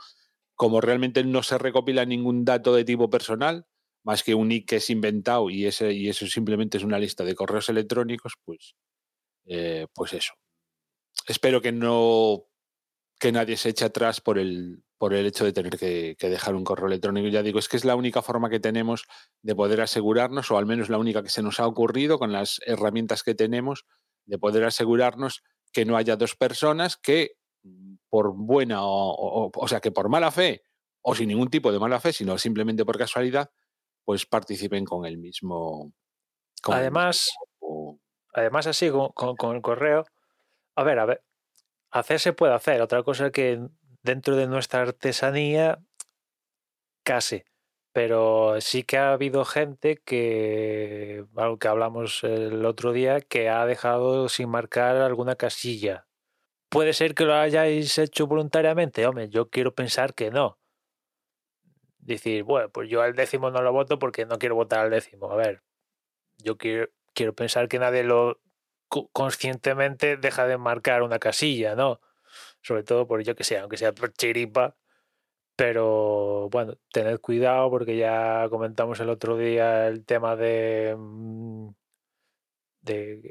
como realmente no se recopila ningún dato de tipo personal, más que un nick que es inventado y, ese, y eso simplemente es una lista de correos electrónicos, pues, eh, pues eso. Espero que no que nadie se eche atrás por el, por el hecho de tener que, que, dejar un correo electrónico. Ya digo, es que es la única forma que tenemos de poder asegurarnos, o al menos la única que se nos ha ocurrido con las herramientas que tenemos, de poder asegurarnos que no haya dos personas que por buena o, o, o sea, que por mala fe o sin ningún tipo de mala fe, sino simplemente por casualidad, pues participen con el mismo. Con además, el mismo... además así con, con, con, el correo, a ver, a ver, hacer se puede hacer. Otra cosa que dentro de nuestra artesanía, casi. Pero sí que ha habido gente que, algo que hablamos el otro día, que ha dejado sin marcar alguna casilla. Puede ser que lo hayáis hecho voluntariamente. Hombre, yo quiero pensar que no. Decir, bueno, pues yo al décimo no lo voto porque no quiero votar al décimo. A ver, yo quiero, quiero pensar que nadie lo conscientemente deja de marcar una casilla, ¿no? Sobre todo por yo que sé, aunque sea por chiripa. Pero bueno, tened cuidado porque ya comentamos el otro día el tema de. mm, de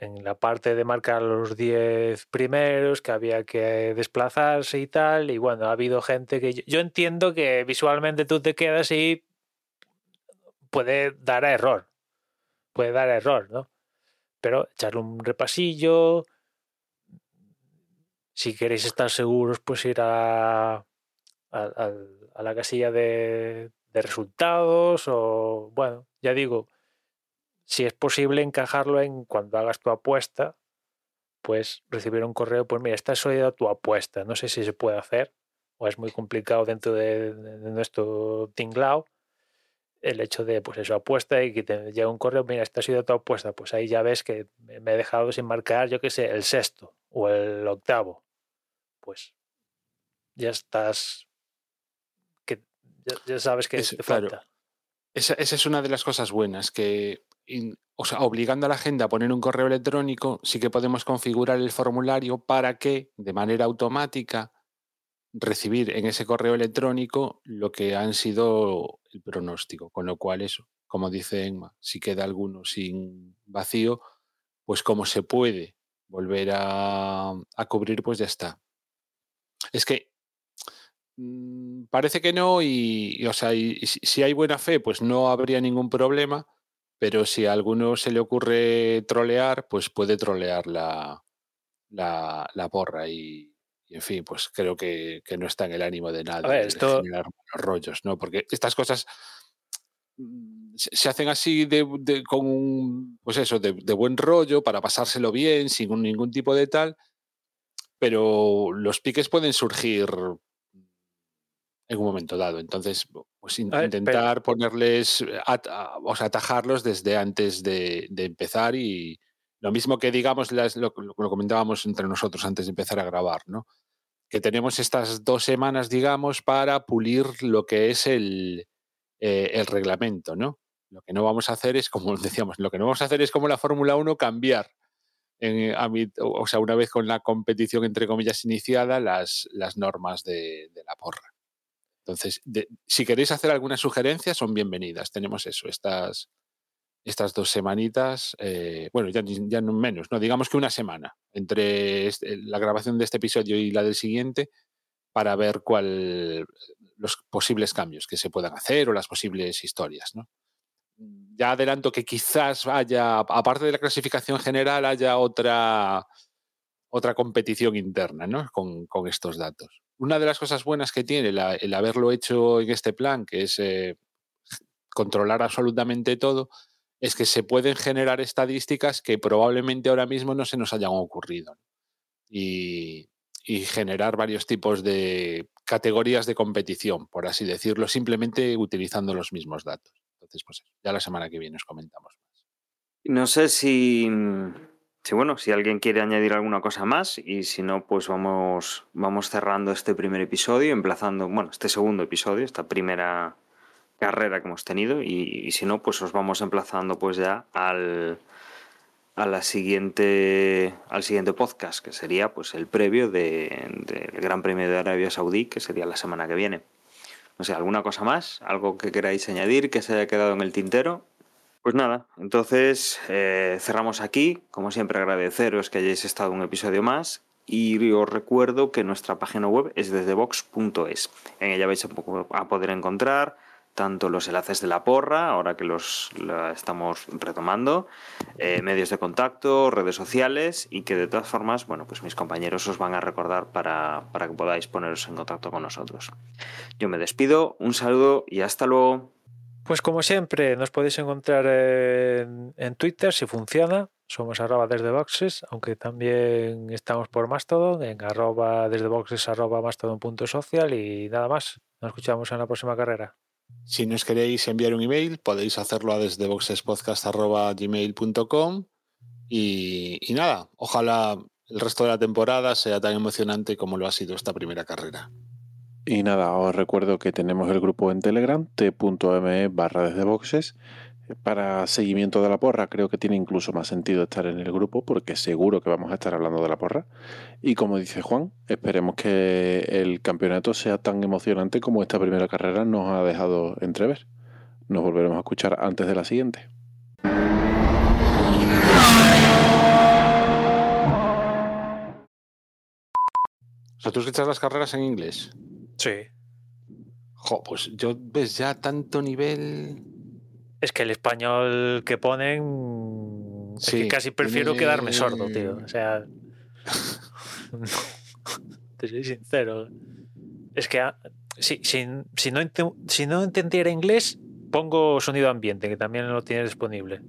en, la parte de marcar los 10 primeros, que había que desplazarse y tal. Y bueno, ha habido gente que. Yo, yo entiendo que visualmente tú te quedas y puede dar a error. Puede dar a error, ¿no? pero echarle un repasillo. Si queréis estar seguros, pues ir a, a, a, la casilla de, resultados o, bueno, ya digo, si es posible encajarlo en cuando hagas tu apuesta, pues recibir un correo, pues mira, esta es sólida tu apuesta. No sé si se puede hacer o es muy complicado dentro de, nuestro tinglao el hecho de, pues eso, apuesta y que te llega un correo, mira, esta ha sido tu apuesta, pues ahí ya ves que me he dejado sin marcar, yo qué sé, el sexto o el octavo. Pues ya estás, ya, ya sabes que te claro. falta. Esa, esa, es una de las cosas buenas, que, in, o sea, obligando a la gente a poner un correo electrónico, sí que podemos configurar el formulario para que, de manera automática, recibir en ese correo electrónico lo que han sido el pronóstico, con lo cual eso, como dice Enma, si queda alguno sin vacío, pues como se puede volver a, a cubrir, pues ya está. Es que parece que no y, y o sea, y, y si hay buena fe, pues no habría ningún problema, pero si a alguno se le ocurre trolear, pues puede trolear la, la, la porra y, en fin, pues creo que, que, no está en el ánimo de nada ver, esto... de generar rollos, ¿no? Porque estas cosas mm, se, se hacen así de, de, con un, pues eso, de, de, buen rollo, para pasárselo bien, sin ningún tipo de tal, pero los piques pueden surgir en un momento dado. Entonces, pues ver, intentar ponerles, at, a, o sea, atajarlos desde antes de, de empezar y, lo mismo que digamos las, lo, lo, comentábamos entre nosotros antes de empezar a grabar, ¿no? que tenemos estas dos semanas, digamos, para pulir lo que es el, eh, el reglamento, ¿no? Lo que no vamos a hacer es, como decíamos, lo que no vamos a hacer es como la Fórmula 1 cambiar, en, o sea, una vez con la competición, entre comillas, iniciada, las, las normas de, de la porra. Entonces, si queréis hacer alguna sugerencia, son bienvenidas. Tenemos eso, estas, estas dos semanitas, eh, bueno, ya, ya no menos, no digamos que una semana entre este, la grabación de este episodio y la del siguiente para ver cuál los posibles cambios que se puedan hacer o las posibles historias, ¿no? Ya adelanto que quizás haya, aparte de la clasificación general, haya otra, otra competición interna ¿no? con, estos datos. Una de las cosas buenas que tiene el haberlo hecho en este plan, que es eh, controlar absolutamente todo, es que se pueden generar estadísticas que probablemente ahora mismo no se nos hayan ocurrido. Y, y, generar varios tipos de categorías de competición, por así decirlo, simplemente utilizando los mismos datos. Entonces, pues ya la semana que viene os comentamos más. No sé si, si bueno, si alguien quiere añadir alguna cosa más y si no, pues vamos, vamos cerrando este primer episodio, emplazando, bueno, este segundo episodio, esta primera carrera que hemos tenido y, si no, pues os vamos emplazando pues ya al, a la siguiente, al siguiente podcast, que sería pues el previo del de, de Gran Premio de Arabia Saudí, que sería la semana que viene. No sé, ¿alguna cosa más? ¿Algo que queráis añadir que se haya quedado en el tintero? Pues nada, entonces eh, cerramos aquí. Como siempre, agradeceros que hayáis estado un episodio más. Y os recuerdo que nuestra página web es desde box.es. En ella vais a, poder encontrar tanto los enlaces de la porra, ahora que los estamos retomando, eh, medios de contacto, redes sociales y que de todas formas, bueno, pues mis compañeros os van a recordar para, para que podáis poneros en contacto con nosotros. Yo me despido, un saludo y hasta luego. Pues como siempre, nos podéis encontrar en, Twitter si funciona. Somos arroba desde boxes, aunque también estamos por Mastodon, en arroba desde boxes arroba mastodon.social y nada más. Nos escuchamos en la próxima carrera. Si nos queréis enviar un email, podéis hacerlo a desde boxespodcast.gmail.com y, y nada, ojalá el resto de la temporada sea tan emocionante como lo ha sido esta primera carrera. Y nada, os recuerdo que tenemos el grupo en Telegram, t.me barra desde boxes. Para seguimiento de la porra, creo que tiene incluso más sentido estar en el grupo, porque seguro que vamos a estar hablando de la porra. Y como dice Juan, esperemos que el campeonato sea tan emocionante como esta primera carrera nos ha dejado entrever. Nos volveremos a escuchar antes de la siguiente. ¿tú escuchas las carreras en inglés? Sí. Jo, pues yo ves ya tanto nivel. Es que el español que ponen. Sí, es que casi prefiero tiene... quedarme sordo, tío. O sea. te soy sincero. Es que ah, si, si, si, no, si no entendiera inglés, pongo sonido ambiente, que también lo tiene disponible.